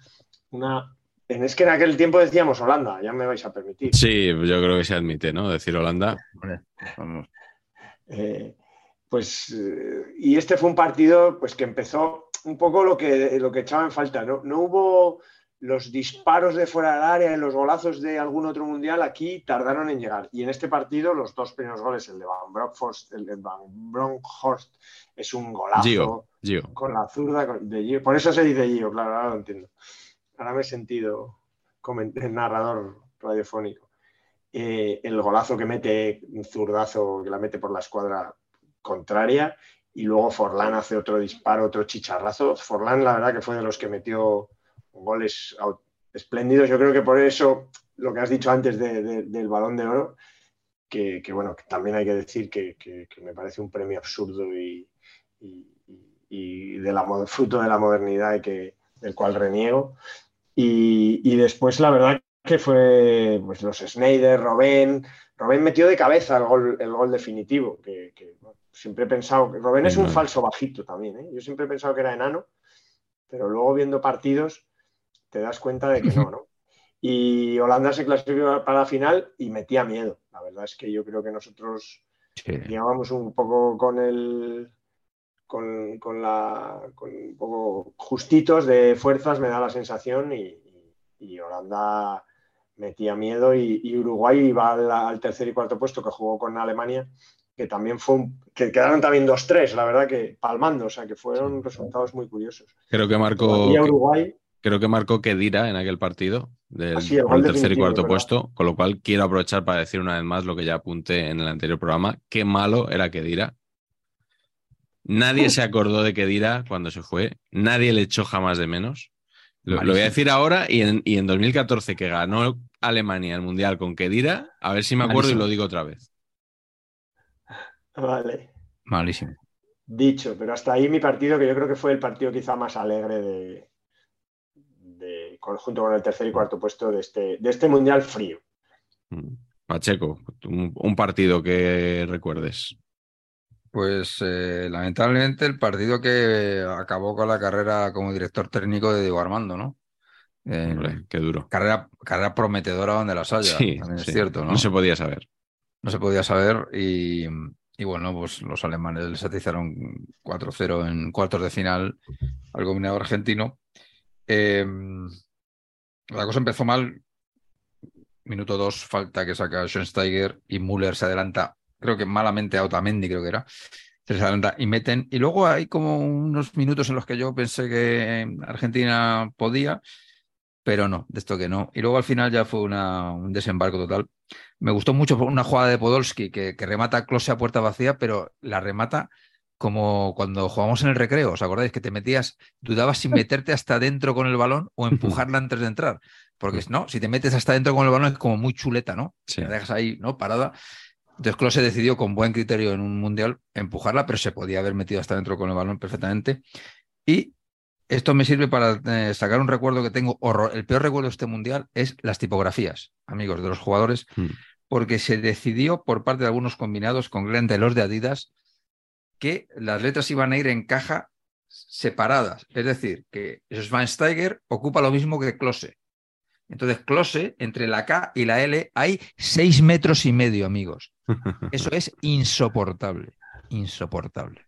una... Es que en aquel tiempo decíamos Holanda, ya me vais a permitir. Sí, yo creo que se admite, ¿no? Decir Holanda. Eh, pues, eh, y este fue un partido pues, que empezó un poco lo que, lo que echaba en falta. ¿no? no hubo los disparos de fuera del área y los golazos de algún otro mundial aquí tardaron en llegar. Y en este partido, los dos primeros goles, el de Van Bronckhorst, el de Van Bronckhorst es un golazo con la zurda de Gio. Por eso se dice Gio, claro, ahora lo entiendo. Ahora me he sentido como narrador radiofónico. Eh, el golazo que mete, un zurdazo que la mete por la escuadra contraria. Y luego Forlán hace otro disparo, otro chicharrazo. Forlán, la verdad, que fue de los que metió goles espléndidos. Yo creo que por eso lo que has dicho antes del balón de oro, que, bueno, que también hay que decir que, me parece un premio absurdo y, de la, fruto de la modernidad y que, del cual reniego. Y, después, la verdad que fue pues, los Schneider, Robén. Robén metió de cabeza el gol, el gol definitivo, que, siempre he pensado que Robén es un falso bajito también. ¿eh? Yo siempre he pensado que era enano, pero luego viendo partidos te das cuenta de que no, ¿no? Y Holanda se clasificó para la final y metía miedo. La verdad es que yo creo que nosotros llegábamos un poco con el. Con, la. Con un poco justitos de fuerzas, me da la sensación, y, Holanda metía miedo y, Uruguay iba al, tercer y cuarto puesto que jugó con Alemania, que también fue un, que quedaron también 2-3, la verdad que palmando, o sea que fueron resultados muy curiosos. Creo que marcó. Uruguay creo que marcó Kedira en aquel partido del ah, tercer y cuarto puesto, con lo cual quiero aprovechar para decir una vez más lo que ya apunté en el anterior programa, qué malo era Kedira. Nadie se acordó de Kedira cuando se fue, nadie le echó jamás de menos. Lo, voy a decir ahora y en, y en, 2014 que ganó Alemania el Mundial con Kedira, a ver si me acuerdo y lo digo otra vez. Vale. Malísimo. Dicho, pero hasta ahí mi partido, que yo creo que fue el partido quizá más alegre de, junto con el tercer y cuarto puesto de este, de este Mundial frío. Mm. Pacheco, un, partido que recuerdes. Pues eh, lamentablemente el partido que acabó con la carrera como director técnico de Diego Armando, ¿no? qué duro. Carrera, carrera prometedora donde las haya, sí, también es cierto, ¿no? No se podía saber. No se podía saber y, bueno, pues los alemanes les atizaron 4-0 en cuartos de final al combinado argentino. Eh, la cosa empezó mal. Minuto dos, falta que saca Schoensteiger y Müller se adelanta, creo que malamente a Otamendi, creo que era. Se adelanta y meten. Y luego hay como unos minutos en los que yo pensé que Argentina podía, pero no, de esto que no. Y luego al final ya fue un desembarco total. Me gustó mucho una jugada de Podolski que, que remata Close a puerta vacía, pero la remata como cuando jugamos en el recreo, ¿os acordáis? Que te metías, dudabas si meterte hasta dentro con el balón o empujarla antes de entrar. Porque no, si te metes hasta dentro con el balón es como muy chuleta, ¿no? Si la dejas ahí, ¿no? Parada. Entonces Klose decidió con buen criterio en un mundial empujarla, pero se podía haber metido hasta dentro con el balón perfectamente. Y esto me sirve para eh, sacar un recuerdo que tengo horror. El peor recuerdo de este mundial es las tipografías, amigos, de los jugadores, mm. porque se decidió por parte de algunos combinados, con de los de Adidas, que las letras iban a ir en caja separadas. Es decir, que Schweinsteiger ocupa lo mismo que Klose. Entonces, Klose, entre la K y la L, hay seis metros y medio, amigos. Eso es insoportable. Insoportable.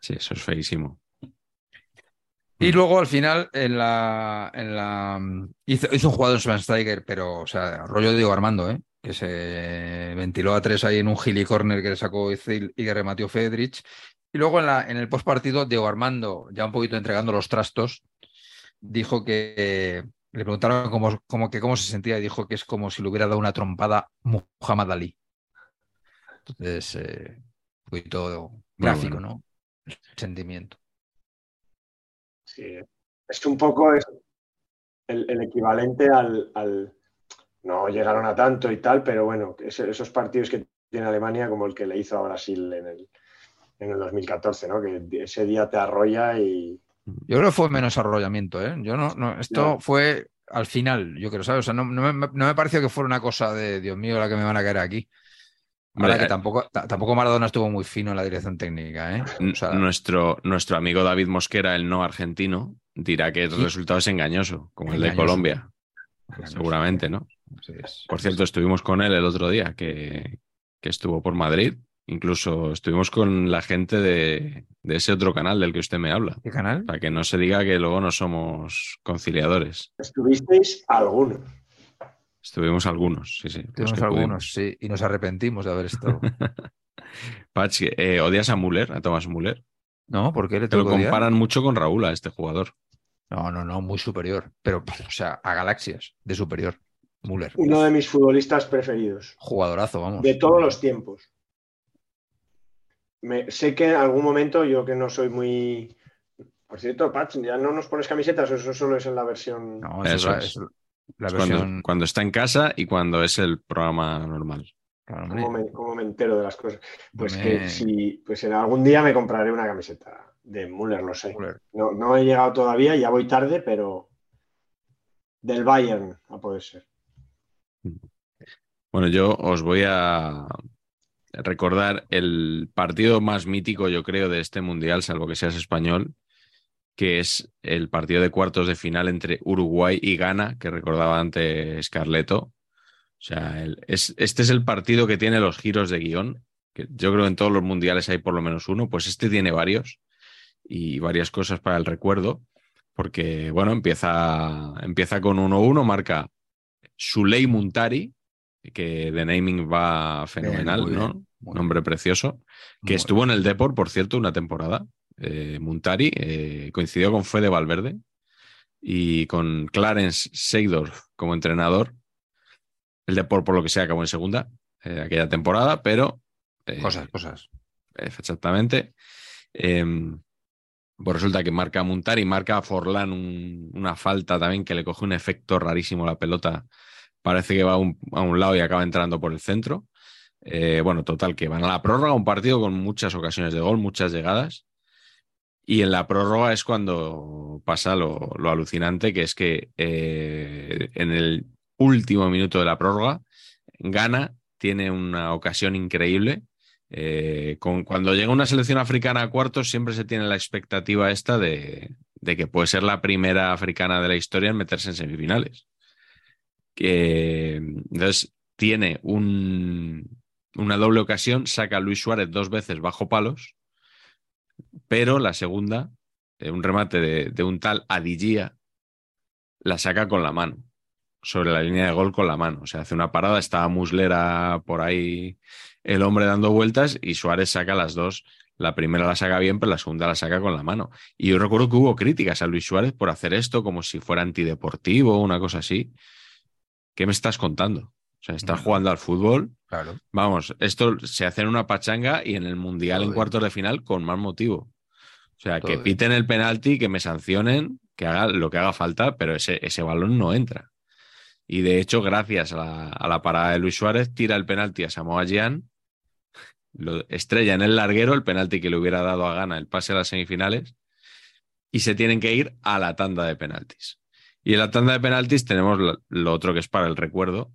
Sí, eso es feísimo. Y luego al final en la, en la hizo, hizo, un jugador Schweinsteiger, pero o sea, rollo Diego Armando, ¿eh? Que se ventiló a tres ahí en un gilly corner que le sacó y que remató Fedrich. Y luego en, la, en el postpartido, Diego Armando, ya un poquito entregando los trastos, dijo que le preguntaron cómo, que cómo se sentía y dijo que es como si le hubiera dado una trompada Muhammad Ali. Entonces, eh, un poquito gráfico, ¿no? El sentimiento. Sí, es un poco el, equivalente al no llegaron a tanto y tal, pero bueno, esos partidos que tiene Alemania como el que le hizo a Brasil en el, en el 2014, ¿no? Que ese día te arrolla y... Yo creo que fue menos arrollamiento, ¿eh? Yo no, no esto fue al final, yo creo, ¿sabes? O sea, no, no, me, no me pareció que fuera una cosa de, Dios mío, la que me van a caer aquí. Vale, que tampoco, tampoco Maradona estuvo muy fino en la dirección técnica. ¿eh? O sea... nuestro, nuestro amigo David Mosquera, el no argentino, dirá que el resultado es engañoso, como el de Colombia. Seguramente, ¿no? Por cierto, estuvimos con él el otro día, que, que estuvo por Madrid. Incluso estuvimos con la gente de, de, ese otro canal del que usted me habla. ¿Qué canal? Para que no se diga que luego no somos conciliadores. Estuvisteis algunos. Estuvimos algunos, sí, sí. Estuvimos algunos, sí, y nos arrepentimos de haber estado. Patch, eh, ¿odias a Müller, a Thomas Müller? No, porque le Te lo comparan mucho con Raúl, a este jugador. No, no, no, muy superior. Pero, o sea, a galaxias de superior. Müller. Uno de mis futbolistas preferidos. Jugadorazo, vamos. De todos los tiempos. Me, sé que en algún momento, yo que no soy muy. Por cierto, Patch, ya no nos pones camisetas, eso solo es en la versión. No, eso, es. La versión... cuando, cuando, está en casa y cuando es el programa normal. ¿Cómo me, cómo me entero de las cosas? Pues me... que si pues en algún día me compraré una camiseta de Müller, lo sé. No, no, he llegado todavía, ya voy tarde, pero del Bayern, a poder ser. Bueno, yo os voy a recordar el partido más mítico, yo creo, de este mundial, salvo que seas español, que es el partido de cuartos de final entre Uruguay y Ghana, que recordaba antes Carleto. O sea, es, este es el partido que tiene los giros de guion, que yo creo que en todos los mundiales hay por lo menos uno, pues este tiene varios y varias cosas para el recuerdo, porque, bueno, empieza, empieza con 1-1, marca Suley Muntari, que de naming va fenomenal, bien, ¿no? Bien, Nombre precioso, que estuvo en el Deport, por cierto, una temporada eh, Muntari, eh, coincidió con Fede Valverde y con Clarence Seydorf como entrenador. El Deport, por lo que sea, acabó en segunda eh, aquella temporada, pero. cosas, cosas. Exactamente. Pues resulta que marca Muntari, marca a Forlán un, una falta también que le coge un efecto rarísimo la pelota. Parece que va a un, lado y acaba entrando por el centro. Eh, bueno, total, que van a la prórroga, un partido con muchas ocasiones de gol, muchas llegadas. Y en la prórroga es cuando pasa lo, alucinante, que es que eh, en el último minuto de la prórroga, Ghana tiene una ocasión increíble. Eh, cuando llega una selección africana a cuartos, siempre se tiene la expectativa esta de, que puede ser la primera africana de la historia en meterse en semifinales. Entonces, tiene un, una doble ocasión, saca a Luis Suárez dos veces bajo palos pero la segunda, eh, un remate de, un tal Adillía, la saca con la mano, sobre la línea de gol con la mano. O sea, hace una parada, estaba Muslera por ahí, el hombre dando vueltas, y Suárez saca las dos. La primera la saca bien, pero la segunda la saca con la mano. Y yo recuerdo que hubo críticas a Luis Suárez por hacer esto como si fuera antideportivo o una cosa así. ¿Qué me estás contando? O sea, estás jugando al fútbol. Claro. Vamos, esto se hace en una pachanga y en el Mundial Todo en cuartos de final con más motivo. O sea, Todo que piten el penalti, que me sancionen, que haga lo que haga falta, pero ese, ese balón no entra. Y de hecho, gracias a la, a la, parada de Luis Suárez, tira el penalti a Samoa Gyan, estrella en el larguero, el penalti que le hubiera dado a Gana el pase a las semifinales, y se tienen que ir a la tanda de penaltis. Y en la tanda de penaltis tenemos lo, otro que es para el recuerdo,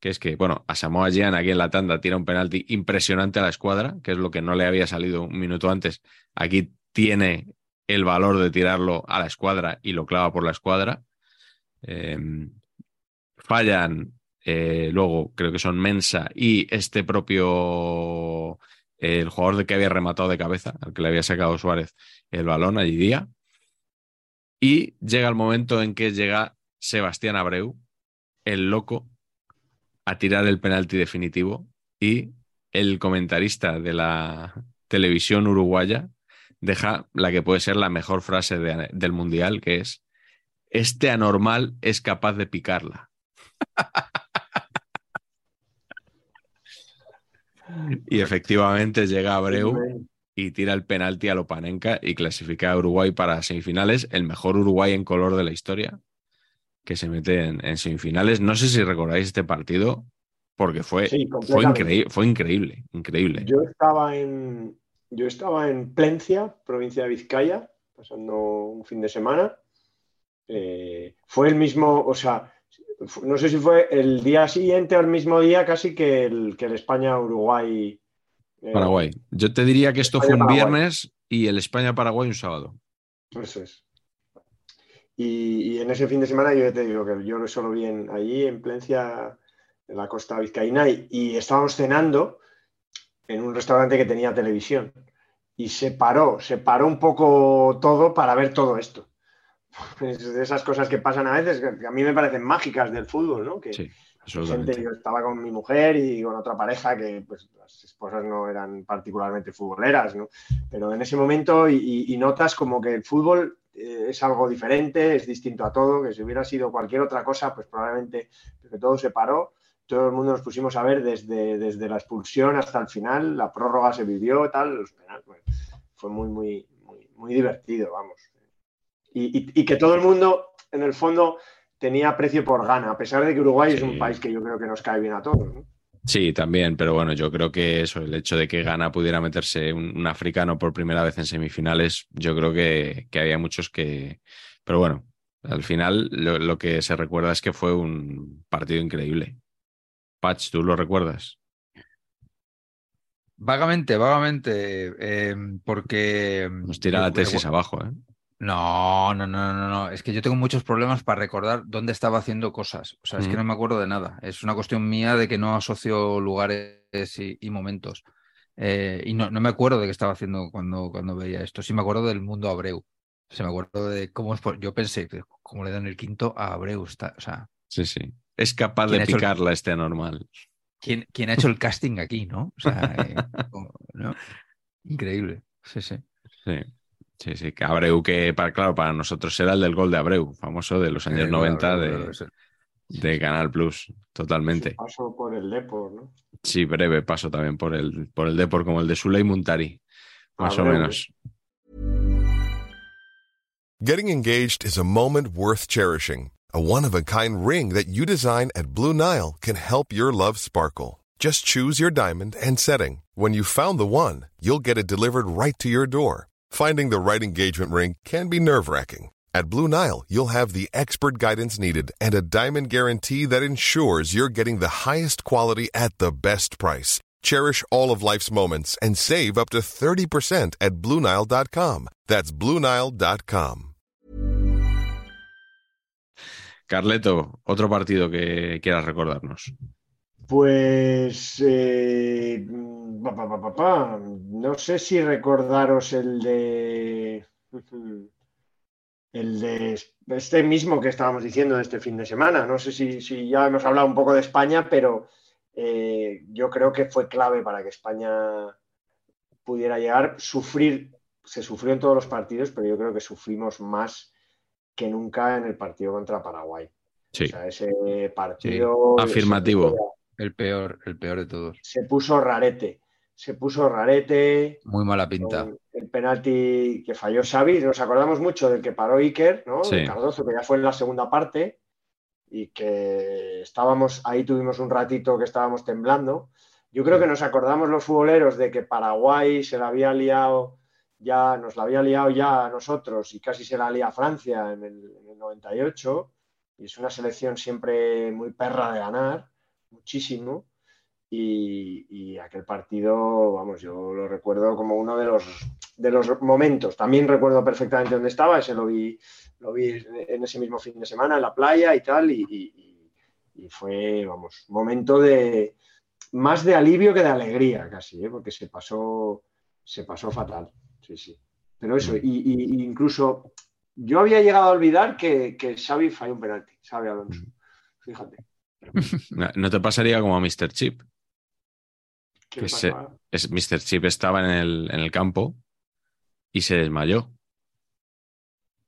que es que, bueno, a Samoa Gyan aquí en la tanda tira un penalti impresionante a la escuadra, que es lo que no le había salido un minuto antes. Aquí tiene el valor de tirarlo a la escuadra y lo clava por la escuadra. Eh, fallan eh, luego, creo que son Mensa y este propio, el jugador de que había rematado de cabeza, al que le había sacado Suárez el balón allí día. Y llega el momento en que llega Sebastián Abreu, el loco, a tirar el penalti definitivo y el comentarista de la televisión uruguaya deja la que puede ser la mejor frase de, del mundial, que es, este anormal es capaz de picarla. y efectivamente llega Abreu y tira el penalti a Lopanenka y clasifica a Uruguay para semifinales, el mejor Uruguay en color de la historia que se mete en, en, semifinales. No sé si recordáis este partido, porque fue, Sí, fue, fue increíble, increíble. Yo estaba en, yo estaba en Plencia, provincia de Vizcaya, pasando un fin de semana. Eh, fue el mismo, o sea, no sé si fue el día siguiente o el mismo día casi que el, que el España-Uruguay. eh, Paraguay. Yo te diría que esto fue un viernes y el España-Paraguay un sábado. Eso es. Y, y en ese fin de semana yo ya te digo que yo solo vi en, allí en Plencia, en la costa vizcaína, y, y estábamos cenando en un restaurante que tenía televisión. Y se paró, se paró un poco todo para ver todo esto. Es de esas cosas que pasan a veces, que a mí me parecen mágicas del fútbol, ¿no? Que, Sí, gente, absolutamente. yo estaba con mi mujer y con otra pareja que pues, las esposas no eran particularmente futboleras, ¿no? Pero en ese momento y, y- y notas como que el fútbol eh, es algo diferente, es distinto a todo, que si hubiera sido cualquier otra cosa, pues probablemente que todo se paró, todo el mundo nos pusimos a ver desde, desde la expulsión hasta el final, la prórroga se vivió, tal, los penales, bueno, fue muy, muy, muy, muy divertido, vamos. Y, y- y que todo el mundo, en el fondo, tenía precio por gana, a pesar de que Uruguay es un país que yo creo que nos cae bien a todos. ¿no? Sí, también, pero bueno, yo creo que eso, el hecho de que Ghana pudiera meterse un, un africano por primera vez en semifinales, yo creo que, que había muchos que. Pero bueno, al final lo, lo que se recuerda es que fue un partido increíble. Patch, ¿tú lo recuerdas? Vagamente, vagamente, eh, porque... Nos tira la tesis abajo, ¿eh? No, no, no, no, no. Es que yo tengo muchos problemas para recordar dónde estaba haciendo cosas. O sea, es que Mm. no me acuerdo de nada. Es una cuestión mía de que no asocio lugares y, y momentos. Eh, y no, no me acuerdo de qué estaba haciendo cuando, cuando veía esto. Sí me acuerdo del mundo Abreu. O sea, me acuerdo de cómo es. por- Yo pensé, ¿cómo le dan el quinto a Abreu? Está, o sea, Sí, sí. Es capaz ¿Quién de el- picarla este anormal. ¿quién, quién ha hecho el casting aquí, no? O sea, eh, ¿no? Increíble. Sí, sí. Sí. Sí, sí, que Abreu, que para, claro, para nosotros era el del gol de Abreu, famoso de los años Eh, 90 Abreu, de, sí. de Canal Plus, totalmente. Paso por el Depor, ¿no? Sí, breve paso también por el, por el Depor, como el de Suley Muntari, más o Abreu. menos. Getting engaged is a moment worth cherishing. A one of a kind ring that you design at Blue Nile can help your love sparkle. Just choose your diamond and setting. When you've found the one, you'll get it delivered right to your door. Finding the right engagement ring can be nerve wracking. At Blue Nile, you'll have the expert guidance needed and a diamond guarantee that ensures you're getting the highest quality at the best price. Cherish all of life's moments and save up to 30% at BlueNile.com. That's BlueNile.com. Carleto, otro partido que quieras recordarnos. Pues eh, pa, pa, pa, pa, pa. no sé si recordaros el de el de este mismo que estábamos diciendo de este fin de semana. No sé si, si ya hemos hablado un poco de España, pero eh, yo creo que fue clave para que España pudiera llegar. Sufrir, se sufrió en todos los partidos, pero yo creo que sufrimos más que nunca en el partido contra Paraguay. Sí, O sea, ese partido. afirmativo. El peor, el peor de todos. Se puso rarete. Se puso rarete. Muy mala pinta. El penalti que falló Xavi. Nos acordamos mucho del que paró Iker, ¿no? Sí. De Cardozo, que ya fue en la segunda parte. Y que estábamos, ahí tuvimos un ratito que estábamos temblando. Yo creo que nos acordamos los futboleros de que Paraguay se la había liado ya, nos la había liado ya a nosotros y casi se la lía a Francia en el, en el 98. Y es una selección siempre muy perra de ganar, muchísimo. Y, y aquel partido, vamos, yo lo recuerdo como uno de los, de los momentos. También recuerdo perfectamente dónde estaba, ese lo vi, lo vi en ese mismo fin de semana en la playa y tal. Y, y- y fue, vamos, momento de más de alivio que de alegría casi, ¿eh? porque se pasó, se pasó fatal. Sí, sí. Pero eso, y, y- incluso yo había llegado a olvidar que, que Xavi falló un penalti, Xavi Alonso. Fíjate. No te pasaría como a Mr. Chip. ¿Qué Que se-? Es, Mr. Chip estaba en el, en el campo y se desmayó.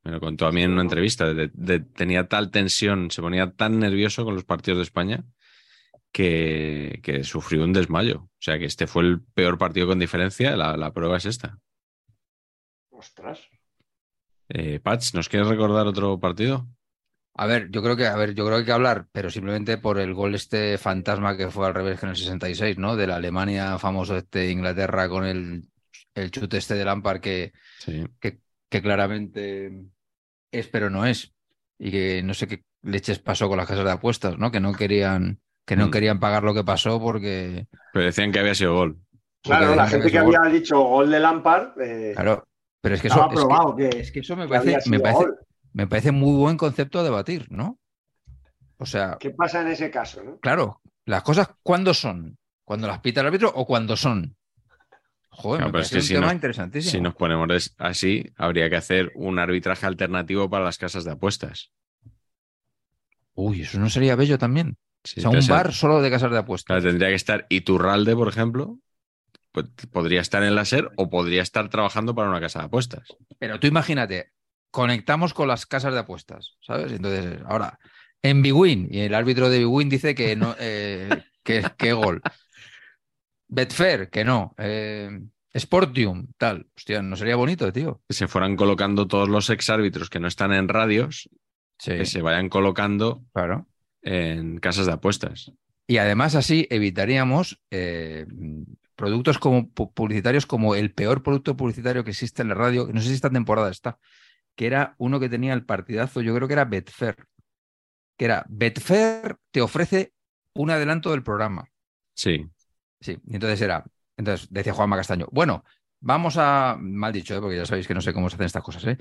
Me lo contó a mí en una entrevista. de- de- tenía tal tensión, se ponía tan nervioso con los partidos de España que, que sufrió un desmayo. O sea que este fue el peor partido con diferencia. La, la prueba es esta. Ostras. Eh, Patch, ¿nos quieres recordar otro partido? A ver, yo creo que, a ver, yo creo que hay que hablar, pero simplemente por el gol este fantasma que fue al revés que en el 66, ¿no? De la Alemania famoso este Inglaterra con el, el chute este de Lampard que, Sí. que, que claramente es, pero no es. Y que no sé qué leches pasó con las casas de apuestas, ¿no? Que no querían, que no Mm. querían pagar lo que pasó porque, Pero decían que había sido gol. Claro, la gente que gol- había dicho gol de Lampard, eh, Claro, pero es que eso, es que- probado que, es que eso me que había parece, me parece, gol. Me parece muy buen concepto a debatir, ¿no? O sea, ¿Qué pasa en ese caso? ¿no? claro, las cosas cuándo son, cuando las pita el árbitro o cuando son. Joder, Claro, me pero es que un si tema nos- interesantísimo. Si nos ponemos así, habría que hacer un arbitraje alternativo para las casas de apuestas. Uy, eso no sería bello también. Sí, o sea, un bar solo de casas de apuestas. claro, tendría que estar Iturralde, por ejemplo. pues, podría estar en la SER o podría estar trabajando para una casa de apuestas. Pero tú imagínate, conectamos con las casas de apuestas, ¿sabes? Entonces, ahora, en Bwin, y el árbitro de Bwin dice que no, eh, que, que gol. Betfair, que no. Eh, Sportium, tal. Hostia, no sería bonito, tío. Que se fueran colocando todos los exárbitros que no están en radios, Sí, que se vayan colocando claro. en casas de apuestas. Y además así evitaríamos eh, productos como pu- publicitarios como el peor producto publicitario que existe en la radio, que no sé si esta temporada está, que era uno que tenía el partidazo, yo creo que era Betfair, que era Betfair te ofrece un adelanto del programa. Sí, Sí, y entonces era, entonces decía Juanma Castaño, bueno, vamos a, mal dicho, ¿eh? porque ya sabéis que no sé cómo se hacen estas cosas, ¿eh?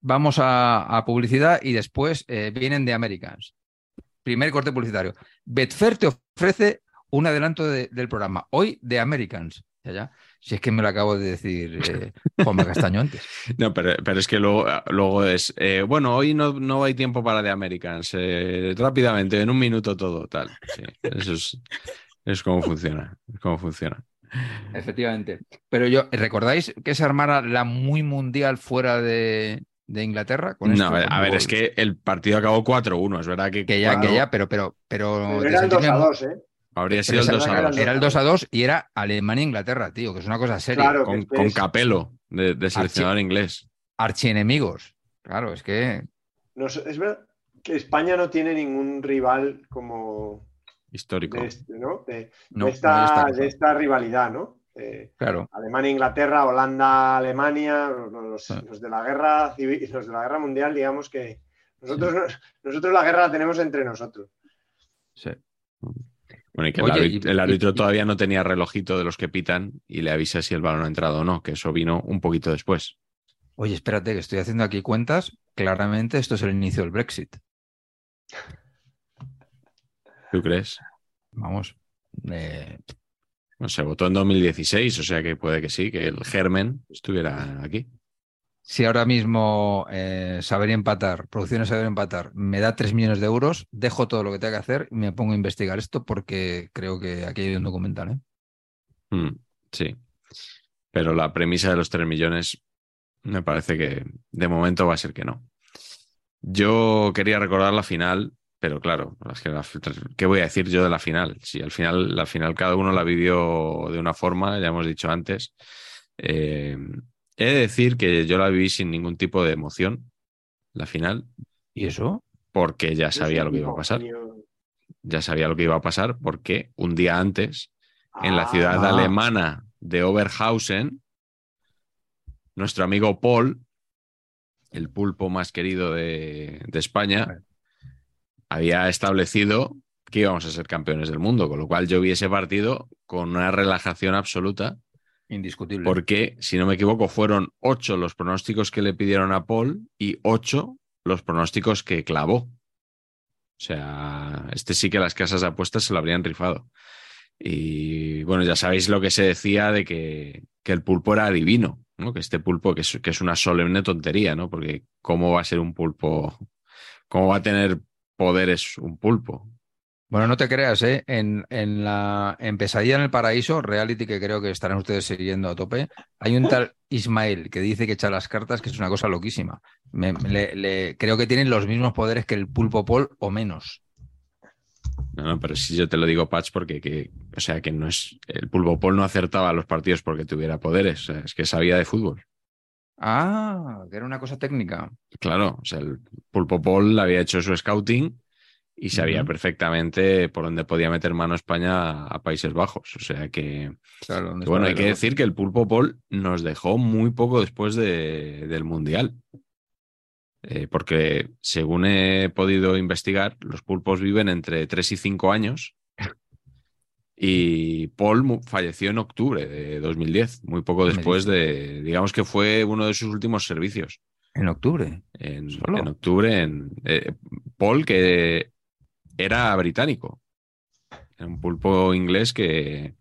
vamos a, a publicidad y después eh, vienen de Americans. Primer corte publicitario. Betfair te ofrece un adelanto de- del programa, hoy de Americans. Ya, ya. Si es que me lo acabo de decir eh, Juanma Castaño antes. No, pero, pero es que luego, luego es, eh, bueno, hoy no, no hay tiempo para The Americans, eh, rápidamente, en un minuto todo, tal. Sí, eso es, es como funciona, es como funciona. Efectivamente. Pero yo, ¿recordáis que se armara la muy mundial fuera de, de Inglaterra? Con No, esto? a ver, es que el partido acabó 4-1, es verdad que, Que ya, cuando- que ya, pero, pero, pero. Pero de era el 2 a sentirme- 2, ¿eh? Habría sido el esa- 2 a 2. Era el 2 a 2 y era Alemania-Inglaterra, tío, que es una cosa seria. Claro. con, Capello, de, de seleccionador inglés. Archienemigos. Claro, es que. No es verdad que España no tiene ningún rival como Histórico. de, este, ¿no? de, No, de no esta, rivalidad, ¿no? Claro. Alemania, Inglaterra, Holanda, Alemania, los, Ah. los de la guerra civil, los de la guerra mundial, digamos que nosotros, nos- nosotros la guerra la tenemos entre nosotros. sí. Bueno, y que el, árbitro, y- el árbitro y- todavía no tenía relojito de los que pitan y le avisa si el balón ha entrado o no, que eso vino un poquito después. Oye, espérate, que estoy haciendo aquí cuentas. Claramente esto es el inicio del Brexit. ¿Tú crees? Vamos. eh, No se votó en 2016, o sea que puede que sí, que el germen estuviera aquí. Si ahora mismo eh, saber empatar, producciones saber empatar, me da 3 millones de euros, dejo todo lo que tenga que hacer y me pongo a investigar esto porque creo que aquí hay un documental. ¿eh? Mm, sí. Pero la premisa de los 3 millones me parece que de momento va a ser que no. Yo quería recordar la final, pero claro, ¿qué voy a decir yo de la final? Si al final, la final cada uno la vivió de una forma, ya hemos dicho antes. Eh, he de decir que yo la viví sin ningún tipo de emoción, la final, ¿Y eso? porque ya sabía lo que iba a pasar. Ya sabía lo que iba a pasar porque un día antes en la ciudad Ah. alemana de Oberhausen, nuestro amigo Paul, el pulpo más querido de, de España, había establecido que íbamos a ser campeones del mundo, con lo cual yo vi ese partido con una relajación absoluta, Indiscutible. porque, si no me equivoco, fueron ocho los pronósticos que le pidieron a Paul y ocho los pronósticos que clavó. O sea, este sí que las casas de apuestas se lo habrían rifado. Y bueno, ya sabéis lo que se decía de que, que el pulpo era divino, ¿no? Que este pulpo, que es una solemne tontería, ¿no? Porque ¿cómo va a ser un pulpo? ¿Cómo va a tener poderes un pulpo? Bueno, no te creas, ¿eh? En, en la en Pesadilla en el Paraíso, reality que creo que estarán ustedes siguiendo a tope, hay un tal Ismael que dice que echa las cartas, que es una cosa loquísima. Me- le- le- creo que tienen los mismos poderes que el pulpo Paul o menos. No, no, pero si yo te lo digo, Patch, porque que, o sea, que no es. El pulpo Paul no acertaba los partidos porque tuviera poderes, o sea, es que sabía de fútbol. Ah, que era una cosa técnica. Claro, o sea, el Pulpo Paul había hecho su scouting y sabía perfectamente por dónde podía meter mano España a Países Bajos. O sea que, Claro, ¿dónde que bueno, hay que decir que el Pulpo Paul nos dejó muy poco después de- del Mundial. Eh, porque según he podido investigar, los pulpos viven entre 3 y 5 años. Y Paul falleció en octubre de 2010, muy poco después de, digamos que fue uno de sus últimos servicios. En octubre. En, en octubre, en eh, Paul, que era británico, era un pulpo inglés que,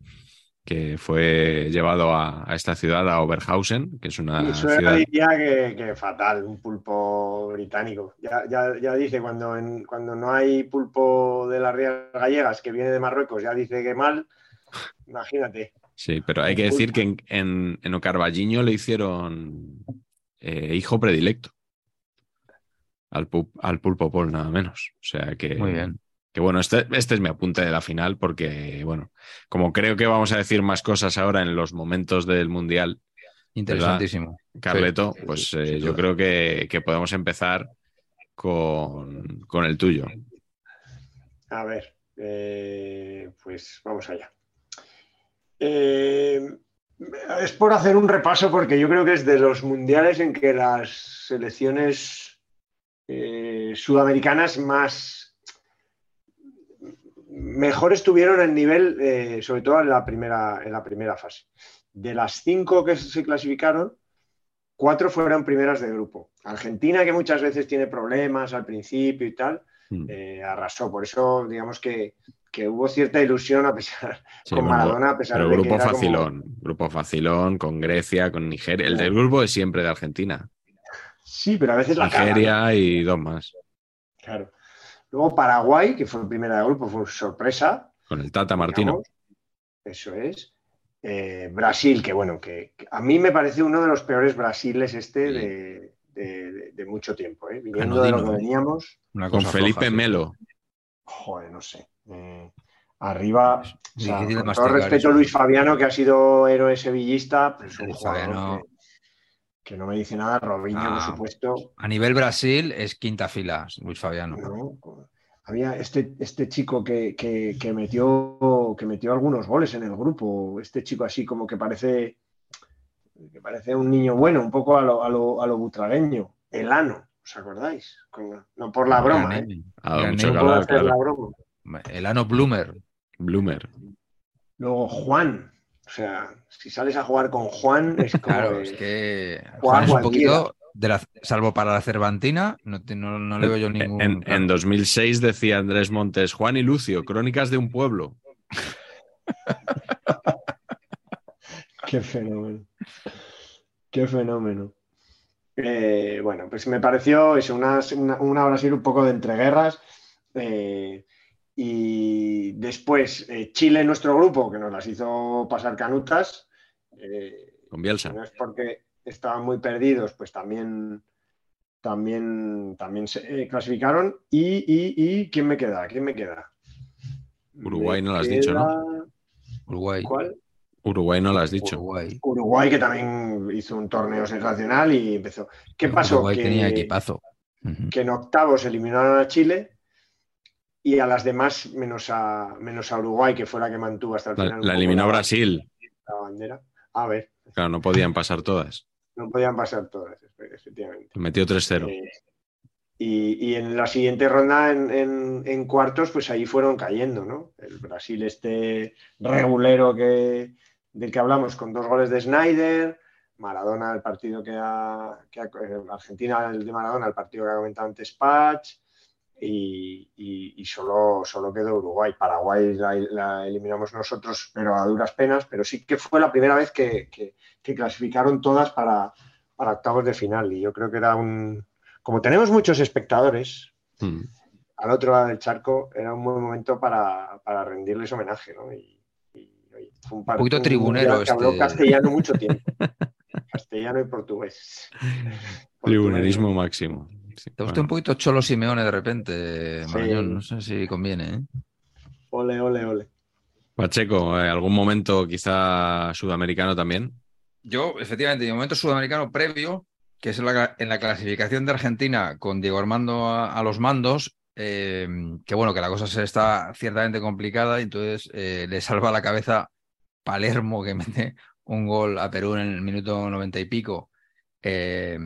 que fue llevado a, a esta ciudad, a Oberhausen, que es una Y eso ciudad. diría que, que fatal, un pulpo británico. Ya, ya, ya dice, cuando, en- cuando no hay pulpo de las Rías Gallegas que viene de Marruecos, ya dice que mal. Imagínate. Sí, pero hay que decir que en, en, en Ocarvalliño le hicieron eh, hijo predilecto al, pu- al pulpo Paul, nada menos. O sea que, Muy bien. Que bueno, este, este es mi apunte de la final porque, bueno, como creo que vamos a decir más cosas ahora en los momentos del Mundial, Interesantísimo. Carleto, Sí, pues sí, eh, yo creo que, que podemos empezar con, con el tuyo. A ver, eh, pues vamos allá. Eh, es por hacer un repaso porque yo creo que es de los mundiales en que las selecciones eh, sudamericanas más mejor estuvieron en nivel, eh, sobre todo en la, primera, en la primera fase. De las cinco que se clasificaron, cuatro fueron primeras de grupo. Argentina, que muchas veces tiene problemas al principio y tal, Mm. eh, arrasó. Por eso, digamos que, que hubo cierta ilusión a pesar Sí, con Maradona, a pesar Pero de que grupo era como- facilón, grupo facilón con Grecia, con Nigeria. El del grupo es siempre de Argentina. Sí, pero a veces la. Nigeria y dos más. Claro. Luego Paraguay, que fue primera de grupo, fue sorpresa. Con el Tata Martino. digamos. Eso es. Eh, Brasil, que bueno, que, que a mí me parece uno de los peores Brasiles este Sí. de, de- mucho tiempo, ¿eh? viniendo de Anodino, lo que ¿eh? veníamos. Una Con cosa Felipe floja, sí. Melo. Joder, no sé. Eh, arriba, o sea, difícil de con todo respeto a Luis Fabiano, que ha sido héroe sevillista, pues un jugador Fabiano. Que, no me dice nada. Robinho, por Ah. supuesto. A nivel Brasil es quinta fila, Luis Fabiano. ¿no? Había este, este chico que, que- que metió, que metió algunos goles en el grupo, este chico así como que parece, que parece un niño bueno, un poco a lo, a lo, a lo butragueño, Elano, ¿os acordáis? Con- no por la broma, ¿eh? Ha dado Gran mucho name. que No por hablar, hacer la claro. broma. El Ano Bloomer. Bloomer. Luego Juan, o sea, si sales a jugar con Juan es como Claro, de- es que Juan es un poquito, de la, salvo para la Cervantina, no, te- no, no le veo yo ningún. En, en 2006 decía Andrés Montes, Juan y Lucio, Crónicas de un pueblo. Qué fenómeno. Qué fenómeno. Eh, bueno, pues me pareció eso, una, una, una Brasil un poco de entreguerras. eh, y después eh, Chile nuestro grupo, que nos las hizo pasar canutas. eh, Con Bielsa. no es porque estaban muy perdidos, pues también, también, también se eh, clasificaron. Y, y, y ¿quién me queda? ¿Quién me queda? Uruguay Me no lo has dicho, ¿no? Uruguay. ¿Cuál? Uruguay no lo has dicho. Uruguay. Uruguay, que también hizo un torneo sensacional y empezó. ¿Qué pasó? Uruguay que, tenía equipazo. Que en octavos eliminaron a Chile y a las demás, menos a, menos a Uruguay, que fue la que mantuvo hasta el La, final. la eliminó Brasil. la bandera. A ver, Claro, no podían pasar todas. no podían pasar todas, efectivamente. Metió 3-0. Eh, y, y en la siguiente ronda, en, en- en cuartos, pues ahí fueron cayendo, ¿no? El Brasil, este regulero que, del que hablamos, con dos goles de Snyder, Maradona, el partido que ha, que ha- eh, Argentina, el de Maradona, el partido que ha comentado antes Patch, y, y- y solo, solo quedó Uruguay. Paraguay la, la eliminamos nosotros, pero a duras penas, pero sí que fue la primera vez que, que- que clasificaron todas para, para octavos de final, y yo creo que era un... Como tenemos muchos espectadores, Mm. al otro lado del charco era un buen momento para, para rendirles homenaje, ¿no? Y, fue un, par- poquito un tribunero mundial que habló este. castellano mucho tiempo. castellano y portugués. Tribunerismo máximo. Sí, Te gusta bueno. un poquito Cholo Simeone de repente, Sí. Marañón. No sé si conviene, ¿eh? Ole, ole, ole. Pacheco, eh, ¿algún momento quizá sudamericano también? yo, efectivamente, mi momento sudamericano previo, que es en la, en la clasificación de Argentina con Diego Armando a, a los mandos, eh, que bueno, que la cosa se está ciertamente complicada y entonces eh, le salva la cabeza Palermo que mete un gol a Perú en el minuto noventa y pico. Eh,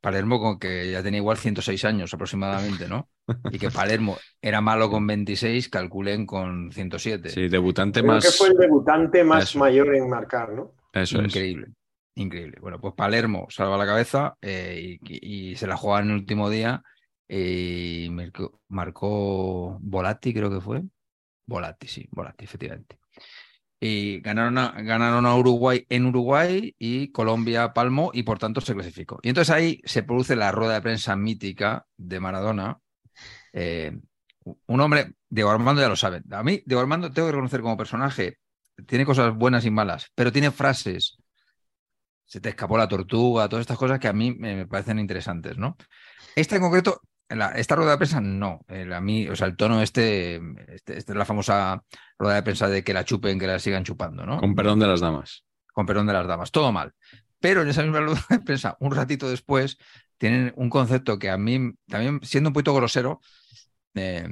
Palermo con que ya tenía igual 106 años aproximadamente, ¿no? Y que Palermo era malo con 26, calculen con 107. Sí, debutante Creo más. que fue el debutante más Eso. mayor en marcar, ¿no? Eso es. increíble, increíble. Bueno, pues Palermo salva la cabeza eh, y, y se la juega en el último día y marcó, marcó Volatti, creo que fue. Volatti, sí, Volatti, efectivamente. Y ganaron a, ganaron a Uruguay en Uruguay y Colombia palmó y por tanto se clasificó. Y entonces ahí se produce la rueda de prensa mítica de Maradona. Eh, un hombre, Diego Armando ya lo saben. A mí, Diego Armando, tengo que reconocer como personaje, tiene cosas buenas y malas, pero tiene frases. Se te escapó la tortuga, todas estas cosas que a mí me, me parecen interesantes, ¿no? Esta en concreto, la- esta rueda de prensa, no. El, a mí, o sea, el tono este, este, esta es la famosa rueda de prensa de que la chupen, que la sigan chupando, ¿no? Con perdón de las damas. con perdón de las damas, todo mal. Pero en esa misma rueda de prensa, un ratito después, tienen un concepto que a mí, también siendo un poquito grosero, eh,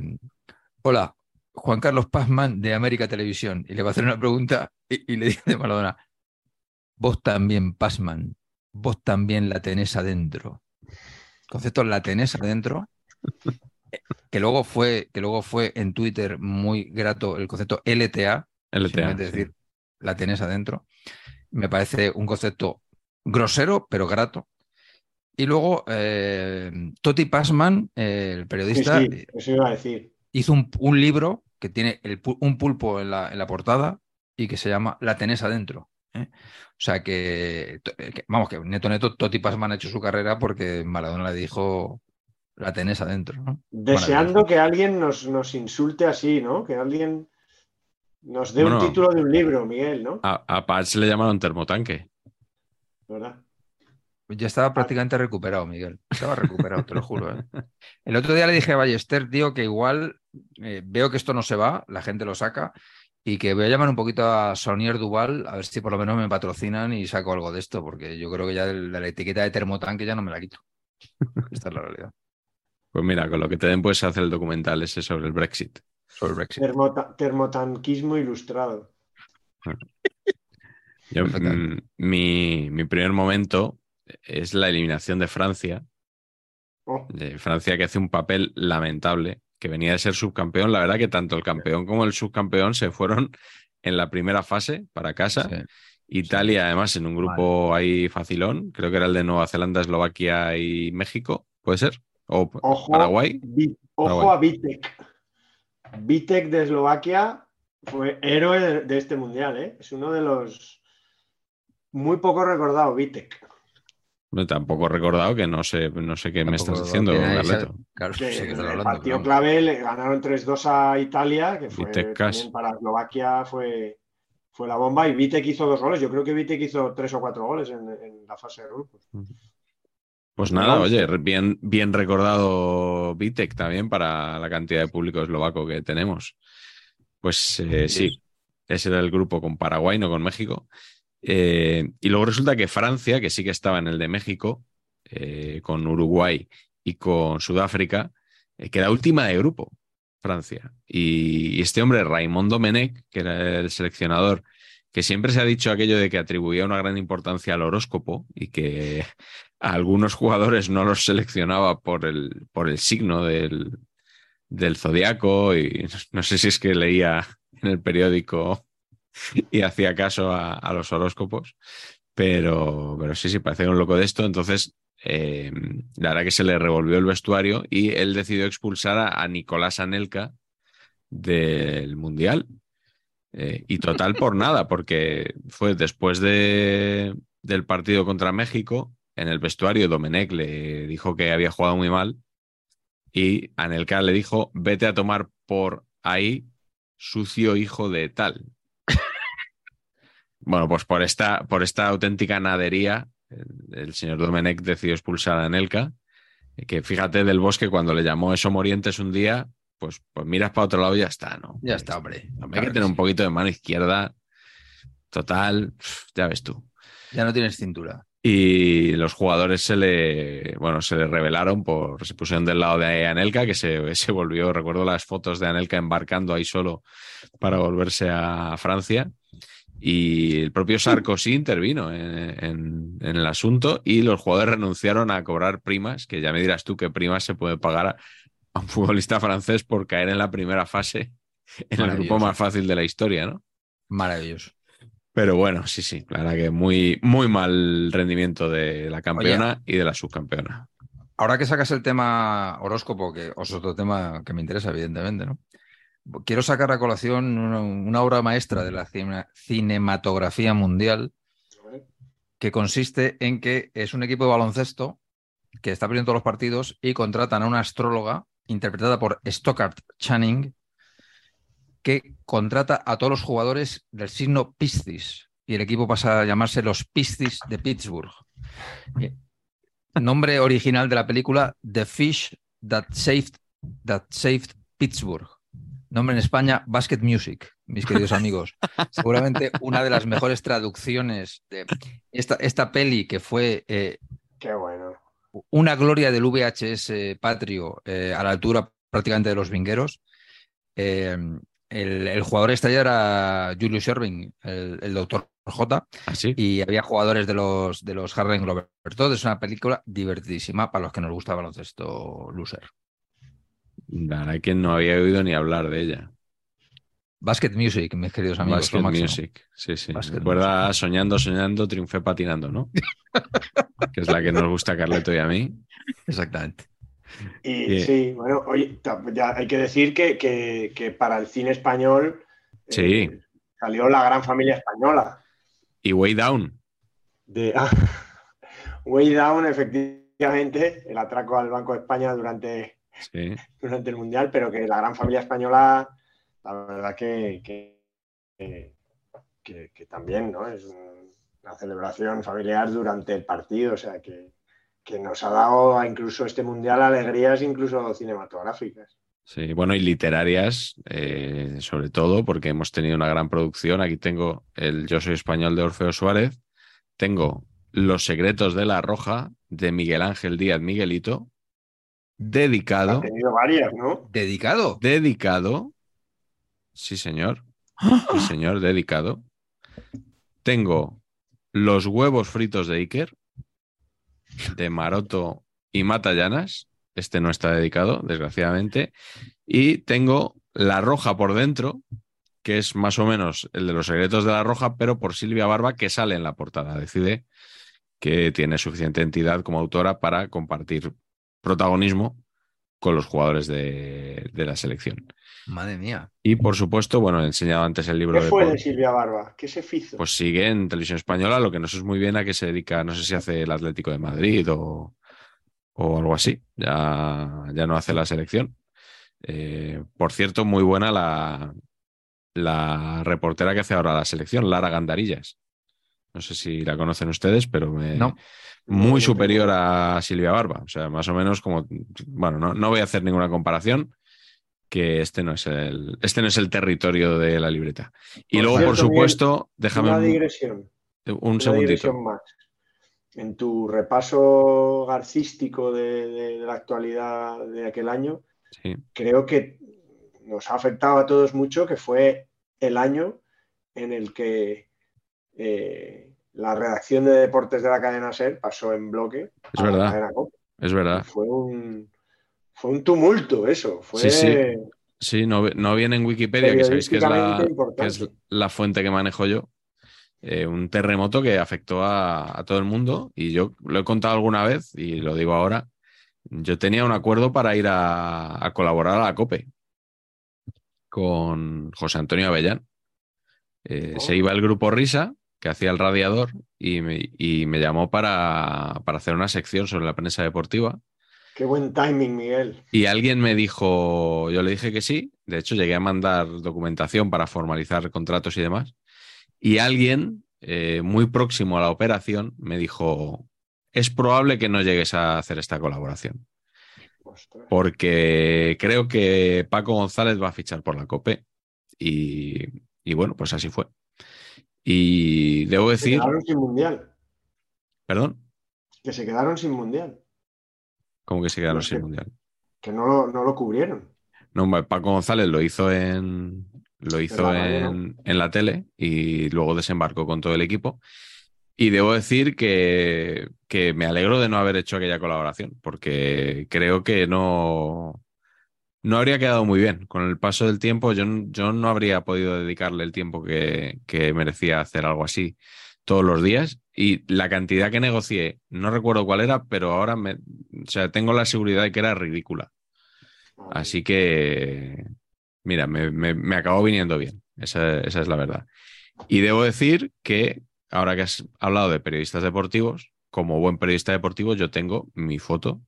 hola, Juan Carlos Pazman de América Televisión, y le va a hacer una pregunta y, y le dice de Maradona, vos también, Pazman, vos también la tenés adentro. Concepto la tenés adentro, que luego fue, que luego fue en Twitter muy grato el concepto LTA, LTA. Sí. decir, la tenés adentro. Me parece un concepto grosero, pero grato. Y luego, eh, Toti Passman, eh, el Sí, periodista, sí, eso iba a decir. hizo un, un libro que tiene el un pulpo en la, en la portada y que se llama La tenés adentro. ¿eh? O sea que, eh, que- vamos, que neto neto, Toti Passman ha hecho su carrera porque Maradona le dijo la tenés adentro. ¿no? Deseando que alguien nos, nos insulte así, ¿no? Que alguien nos dé Bueno. un título de un libro, Miguel, ¿no? A, a Pats le llamaron termotanque. ¿Verdad? Ya estaba prácticamente recuperado, Miguel. Estaba recuperado, te lo juro. ¿eh? El otro día le dije a Ballester, tío, que igual eh, veo que esto no se va, la gente lo saca, y que voy a llamar un poquito a Sonier Duval, a ver si por lo menos me patrocinan y saco algo de esto, porque yo creo que ya de la etiqueta de termotanque ya no me la quito. Esta es la realidad. Pues mira, con lo que te den puedes hacer el documental ese sobre el Brexit. Sobre el Brexit. Termota- termotanquismo ilustrado. Yo, mm, mi, mi primer momento es la eliminación de Francia. Oh, De Francia que hace un papel lamentable, que venía de ser subcampeón. La verdad que tanto el campeón como el subcampeón se fueron en la primera fase para casa. Sí. Italia, además, en un grupo ahí facilón. Creo que era el de Nueva Zelanda, Eslovaquia y México, ¿puede ser? O ojo, Paraguay. Vi- ojo Paraguay. a Vitek. Vitek de Eslovaquia fue héroe de, de este mundial, ¿eh? Es uno de los muy poco recordado, Vitek. No, Tampoco he recordado que no sé, no sé qué me estás diciendo, Carleto. Claro, Que sé que estás el hablando, partido pero- clave le ganaron 3-2 a Italia, que fue también para Eslovaquia fue, fue la bomba. Y Vitek hizo dos goles. Yo creo que Vitek hizo tres o cuatro goles en, en la fase de grupos. Pues nada, oye, bien, bien recordado Vitek también para la cantidad de público eslovaco que tenemos. Pues eh, sí, ese era el grupo con Paraguay, no con México. Eh, y luego resulta que Francia, que sí que estaba en el de México, eh, con Uruguay y con Sudáfrica, eh, queda última de grupo, Francia. Y, este hombre, Raymond Domenech, que era el seleccionador, que siempre se ha dicho aquello de que atribuía una gran importancia al horóscopo y que a algunos jugadores no los seleccionaba por el, por el signo del, del zodiaco y no sé si es que leía en el periódico y hacía caso a, a los horóscopos, pero, pero sí, sí, parecía un loco de esto. Entonces, eh, la verdad que se le revolvió el vestuario y él decidió expulsar a, a Nicolás Anelka del Mundial. Eh, y total por nada, porque fue después de, del partido contra México, en el vestuario Domenech le dijo que había jugado muy mal y Anelka le dijo, vete a tomar por ahí, sucio hijo de tal. Bueno, pues por esta, por esta auténtica nadería, el, señor Domenech decidió expulsar a Anelka, que fíjate del bosque cuando le llamó eso Morientes un día, pues, pues miras para otro lado y ya está, ¿no? Ya está, hombre. Hay Claro que tener sí. un poquito de mano izquierda. Total, ya ves tú. Ya no tienes cintura. Y los jugadores se le, bueno, se le rebelaron por, se pusieron del lado de Anelka, que se, se volvió, recuerdo las fotos de Anelka embarcando ahí solo para volverse a Francia. Y el propio Sarkozy intervino en, en- en el asunto y los jugadores renunciaron a cobrar primas, que ya me dirás tú qué primas se puede pagar a, a un futbolista francés por caer en la primera fase en el grupo más fácil de la historia, ¿no? Maravilloso. Pero bueno, sí, sí, la verdad que muy, muy mal rendimiento de la campeona y de la subcampeona. Ahora que sacas el tema horóscopo, que es otro tema que me interesa, evidentemente, ¿no? Quiero sacar a colación una, una obra maestra de la cine- cinematografía mundial que consiste en que es un equipo de baloncesto que está perdiendo todos los partidos y contratan a una astróloga interpretada por Stockard Channing que contrata a todos los jugadores del signo Piscis y el equipo pasa a llamarse los Piscis de Pittsburgh. Eh, Nombre original de la película The Fish That Saved, that saved Pittsburgh. Nombre en España, Basket Music, mis queridos amigos. Seguramente una de las mejores traducciones de esta, esta peli que fue eh, Qué bueno. una gloria del VHS patrio eh, a la altura prácticamente de los vingueros. Eh, el, el jugador estrella era Julius Erving, el, el doctor J, ¿Así? y había jugadores de los, de los Harlem Globetrotters. Es una película divertidísima para los que nos gusta el baloncesto loser. La verdad que no había oído ni hablar de ella. Basket Music, mis queridos amigos. Basket. Music. Sí, sí. Basket Recuerda Soñando, Soñando, Triunfé Patinando, ¿no? que es la que nos gusta a Carleto y a mí. Exactamente. Y Y- sí, bueno, oye, ya hay que decir que, que- que para el cine español eh, Sí. salió la gran familia española. Y Way Down. De, ah, Way Down, efectivamente, el atraco al Banco de España durante, Sí. durante el Mundial, pero que la gran familia española, la verdad que, que, que- que- que también ¿no? es un- una celebración familiar durante el partido, o sea que, que nos ha dado a incluso este Mundial alegrías incluso cinematográficas. Sí, bueno, y literarias, eh, sobre todo, porque hemos tenido una gran producción. Aquí tengo el Yo soy español de Orfeo Suárez, tengo Los secretos de la Roja de Miguel Ángel Díaz Miguelito, dedicado, Ha tenido varias, ¿no? Dedicado. dedicado, sí señor, sí señor, dedicado. Tengo Los huevos fritos de Iker, de Maroto y Matallanas. Este no está dedicado, desgraciadamente. Y tengo La Roja por dentro, que es más o menos el de los secretos de la Roja, pero por Silvia Barba, que sale en la portada. Decide que tiene suficiente entidad como autora para compartir protagonismo con los jugadores de, de la selección. Madre mía. Y por supuesto, bueno, he enseñado antes el libro ¿Qué de fue Paul. de Silvia Barba? ¿Qué se hizo? Pues sigue en televisión española, lo que no sé es muy bien a qué se dedica, no sé si hace el Atlético de Madrid o, o algo así, ya, ya no hace la selección. Eh, por cierto, muy buena la, la reportera que hace ahora la selección, Lara Gandarillas. No sé si la conocen ustedes, pero me- No. Muy superior a Silvia Barba. O sea, más o menos como, bueno, no, no voy a hacer ninguna comparación, que este no es el, este no es el territorio de la libreta. Y Por luego, por supuesto, déjame Una un- digresión. un una segundito. digresión más. En tu repaso garcístico de, de- de la actualidad de aquel año, Sí, creo que nos ha afectado a todos mucho, que fue el año en el que eh, la redacción de deportes de la cadena SER pasó en bloque. Es verdad. es verdad. Fue un, fue un tumulto eso. Fue Sí, sí. Sí, no, no viene en Wikipedia, que sabéis que es, la, que es la fuente que manejo yo. Eh, un terremoto que afectó a, a todo el mundo y yo lo he contado alguna vez y lo digo ahora. Yo tenía un acuerdo para ir a, a colaborar a la COPE con José Antonio Avellán. Eh, Oh. Se iba el grupo Risa, que hacía el radiador, y me, y me llamó para, para hacer una sección sobre la prensa deportiva. Qué buen timing, Miguel. Y alguien me dijo, yo le dije que sí, de hecho llegué a mandar documentación para formalizar contratos y demás, y alguien eh, muy próximo a la operación me dijo, es probable que no llegues a hacer esta colaboración, Ostras. porque creo que Paco González va a fichar por la COPE, y, y bueno, pues así fue. Y debo Se decir, quedaron sin mundial. ¿Perdón? Que se quedaron sin mundial. ¿Cómo que se quedaron sin que- mundial? Que no lo, no lo cubrieron. No, Paco González lo hizo en lo hizo en, en la tele y luego desembarcó con todo el equipo. Y debo decir que, que me alegro de no haber hecho aquella colaboración, porque creo que no, no habría quedado muy bien. Con el paso del tiempo, yo, yo no habría podido dedicarle el tiempo que, que merecía hacer algo así todos los días. Y la cantidad que negocié, no recuerdo cuál era, pero ahora me, o sea, tengo la seguridad de que era ridícula. Así que, mira, me, me- me acabó viniendo bien. Esa, esa es la verdad. Y debo decir que, ahora que has hablado de periodistas deportivos, como buen periodista deportivo, yo tengo mi foto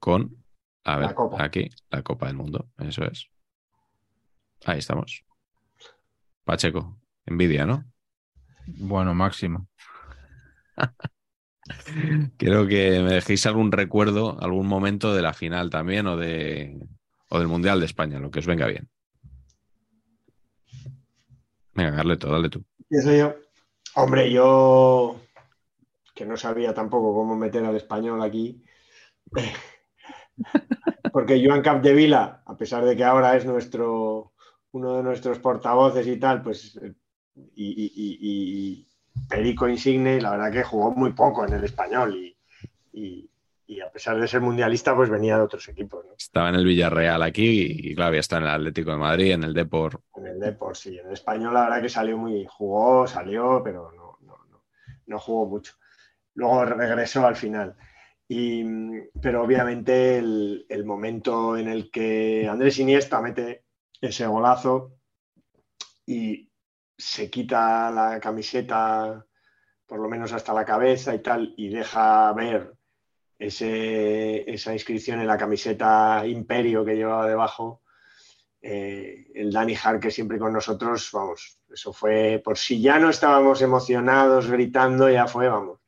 con, a La ver, Copa. aquí, la Copa del Mundo. Eso es. Ahí estamos. Pacheco, envidia, ¿no? Bueno, máximo. Quiero que me dejéis algún recuerdo, algún momento de la final también o, de, o del Mundial de España, lo que os venga bien. Venga, Carleto, dale tú. Empiezo yo. Hombre, yo que no sabía tampoco cómo meter al español aquí. Porque Joan Capdevila, a pesar de que ahora es nuestro uno de nuestros portavoces y tal, pues eh, y, y- y- y Perico Insigne, la verdad que jugó muy poco en el español y, a pesar de ser mundialista, pues venía de otros equipos, ¿no? Estaba en el Villarreal aquí y, claro, había estado en el Atlético de Madrid, en el Depor. En el Depor, sí. En el español, la verdad que salió muy. Jugó, salió, pero no, no, no, no jugó mucho. Luego regresó al final. Pero obviamente el, momento en el que Andrés Iniesta mete ese golazo y se quita la camiseta, por lo menos hasta la cabeza y tal, y deja ver ese- esa inscripción en la camiseta Imperio que llevaba debajo, eh, el Dani Jarque siempre con nosotros, vamos, eso fue, por si ya no estábamos emocionados, gritando, ya fue, vamos,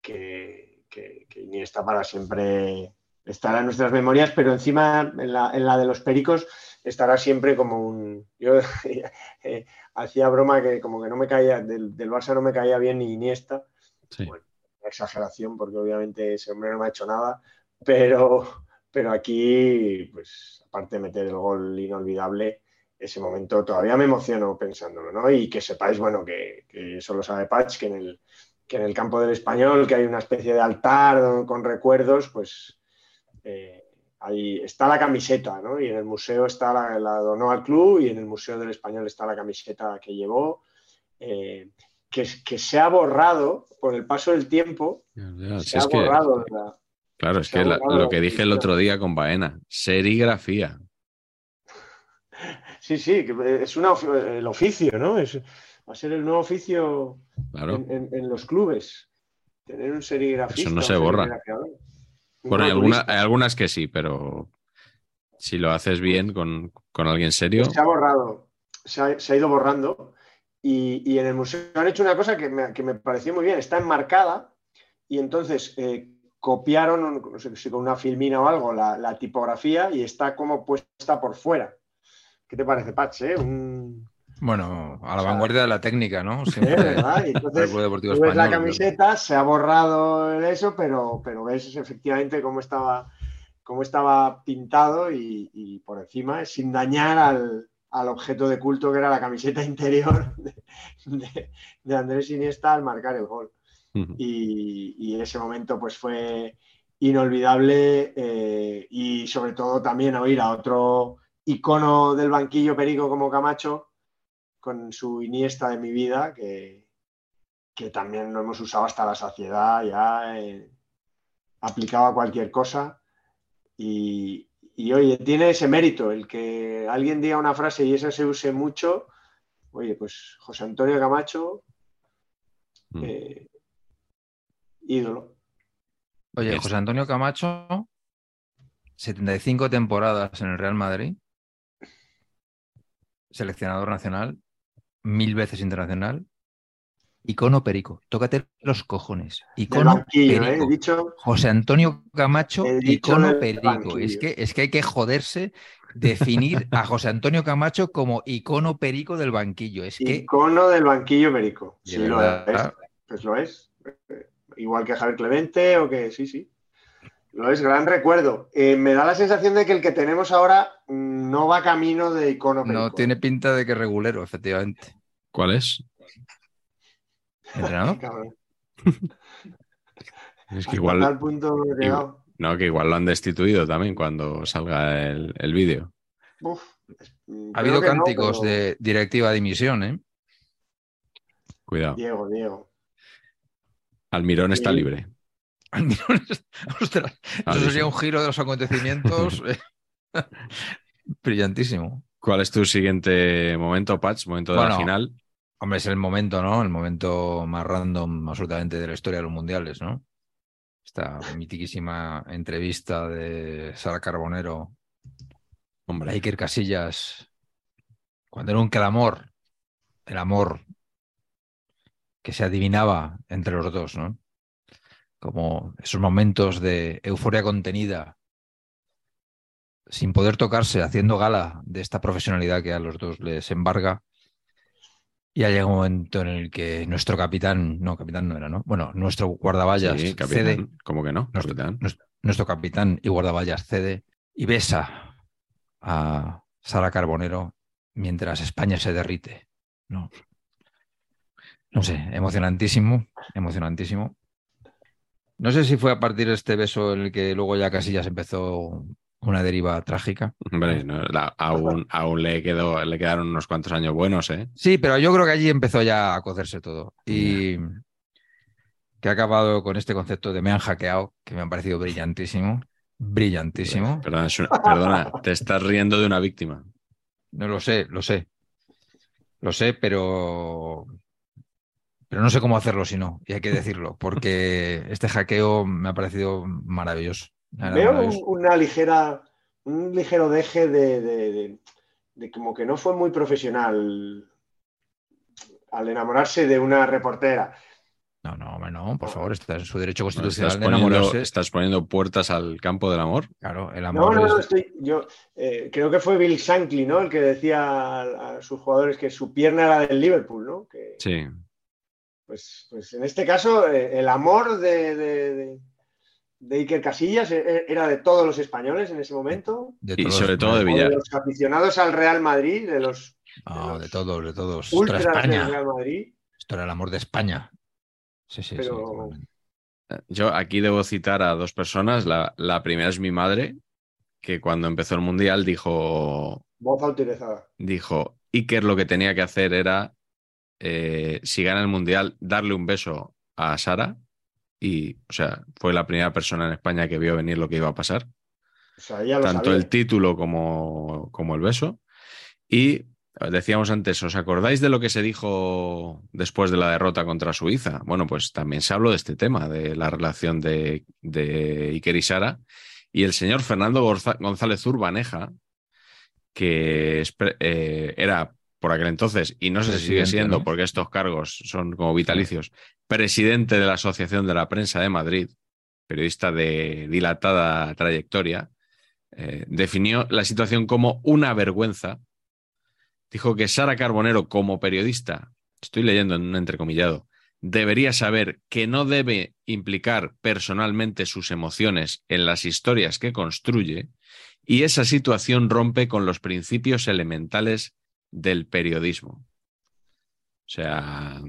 que Iniesta para siempre estará en nuestras memorias, pero encima en la, en la de los Pericos estará siempre como un... Yo eh, hacía broma que como que no me caía, del, del Barça no me caía bien ni Iniesta, Sí. Bueno. exageración porque obviamente ese hombre no me ha hecho nada, pero, pero aquí, pues aparte de meter el gol inolvidable, ese momento todavía me emociono pensándolo, ¿no? Y que sepáis, bueno, que, que eso lo sabe Patch, que en, el, que en el campo del español, que hay una especie de altar con recuerdos, pues eh, ahí está la camiseta, ¿no? Y en el museo está la, la donó al club y en el Museo del Español está la camiseta que llevó. eh, que, que se ha borrado por el paso del tiempo, si se ha que, borrado la, claro, es que la- lo que dije el otro día con Baena, serigrafía. Sí, sí, es una, el oficio, ¿no? Es, va a ser el nuevo oficio Claro. en, en- en los clubes. Tener un serigrafista. Eso no se borra. Bueno, hay, alguna- rotulista. hay algunas que sí, pero si lo haces bien con, con alguien serio, se ha borrado, se ha, se ha ido borrando. Y, y en el museo han hecho una cosa que me, que me pareció muy bien, está enmarcada y entonces eh, copiaron, no sé si con una filmina o algo, la, la tipografía y está como puesta por fuera. ¿Qué te parece, Patch? eh? Un, Bueno, a la O sea, vanguardia de la técnica, ¿no? Siempre ¿verdad? Y entonces, Club Deportivo Tú ves la camiseta, se ha borrado el eso, pero, pero ves efectivamente cómo estaba, cómo estaba pintado y, y por encima, sin dañar al, al objeto de culto que era la camiseta interior de, de- de Andrés Iniesta al marcar el gol. y ese momento pues fue inolvidable eh, y sobre todo también oír a otro icono del banquillo perico como Camacho con su Iniesta de mi vida que, que también lo hemos usado hasta la saciedad ya eh, aplicado a cualquier cosa. Y, y, oye tiene ese mérito el que alguien diga una frase y esa se use mucho. Oye pues José Antonio Camacho mm. eh, ídolo. Oye, José Antonio Camacho, 75 temporadas en el Real Madrid, seleccionador nacional, mil veces internacional, icono perico. Tócate los cojones. Icono ¿eh? perico. he dicho José Antonio Camacho, icono perico. Es que, es que hay que joderse definir a José Antonio Camacho como icono perico del banquillo. Es que, icono del banquillo perico. Sí, lo es. Pues lo es. igual que Javier Clemente o que sí, sí. Lo es, gran recuerdo. Eh, me da la sensación de que el que tenemos ahora mm, no va camino de icono. No perico. tiene pinta de que es regulero, efectivamente. ¿Cuál es? ¿Entrenador? Es que Hasta igual, tal punto no, que igual lo han destituido también cuando salga el, el vídeo. Mm, Ha habido no, cánticos pero- de directiva dimisión, ¿eh? Cuidado. Diego, Diego. Almirón está libre. Ostras, Ah, eso sería un giro de los acontecimientos eh, brillantísimo. ¿Cuál es tu siguiente momento, Patch? Momento de la final. Hombre, es el momento, ¿no? El momento más random absolutamente de la historia de los mundiales, ¿no? Esta mitiquísima entrevista de Sara Carbonero a Hombre, Iker Casillas, cuando era un clamor, el amor que se adivinaba entre los dos, ¿no? Como esos momentos de euforia contenida, sin poder tocarse, haciendo gala de esta profesionalidad que a los dos les embarga. Y ha llegado un momento en el que nuestro capitán, no, capitán no era, ¿no? Bueno, nuestro guardaballas sí, cede, capitán. ¿Cómo que no? Nuestro- Capitán. nuestro, nuestro capitán y guardaballas cede y besa a Sara Carbonero mientras España se derrite. No, no sé, emocionantísimo, emocionantísimo. No sé si fue a partir de este beso en el que luego ya Casillas empezó una deriva trágica. Hombre, no, la- aún, aún le, quedó, le quedaron unos cuantos años buenos, ¿eh? Sí, pero yo creo que allí empezó ya a cocerse todo. Y que ha acabado con este concepto de me han hackeado, que me ha parecido brillantísimo. Brillantísimo. Perdona, una- perdona, te estás riendo de una víctima. No lo sé, lo sé. Lo sé, pero. Pero no sé cómo hacerlo si no, y hay que decirlo, porque este hackeo me ha parecido maravilloso. Veo un- una ligera, un ligero deje de, de- de- de como que no fue muy profesional al enamorarse de una reportera. No, no, hombre, no, por favor, está en su derecho ¿No constitucional ¿Estás de poniendo, enamorarse. estás poniendo puertas al campo del amor? Claro, el No, amor no, no, es- estoy, yo eh, creo que fue Bill Shankly, ¿no? El que decía a, a sus jugadores que su pierna era del Liverpool, ¿no? Que, Sí. Pues, pues en este caso, eh, el amor de, de- de- de Iker Casillas eh, era de todos los españoles en ese momento. de Y sobre todo de Villar. de los aficionados al Real Madrid, de los No, de todos, de todos. Ultras era del España. Real Madrid. Esto era el amor de España. Sí, sí, sí. Pero- totalmente. Yo aquí debo citar a dos personas. La, la primera es mi madre, que cuando empezó el Mundial dijo, Voz autorizada. dijo, Iker lo que tenía que hacer era, eh, si gana el Mundial, darle un beso a Sara. Y, o sea, fue la primera persona en España que vio venir lo que iba a pasar. O sea, ya lo tanto sabía. el título como, como el beso. Y decíamos antes, ¿os acordáis de lo que se dijo después de la derrota contra Suiza? Bueno, pues también se habló de este tema, de la relación de, de Iker y Sara. Y el señor Fernando González Urbaneja, que es eh, era por aquel entonces, y no sé si sigue siendo, ¿no? porque estos cargos son como vitalicios, presidente de la Asociación de la Prensa de Madrid, periodista de dilatada trayectoria, eh, definió la situación como una vergüenza. Dijo que Sara Carbonero, como periodista, estoy leyendo en un entrecomillado, debería saber que no debe implicar personalmente sus emociones en las historias que construye y esa situación rompe con los principios elementales del periodismo. O sea,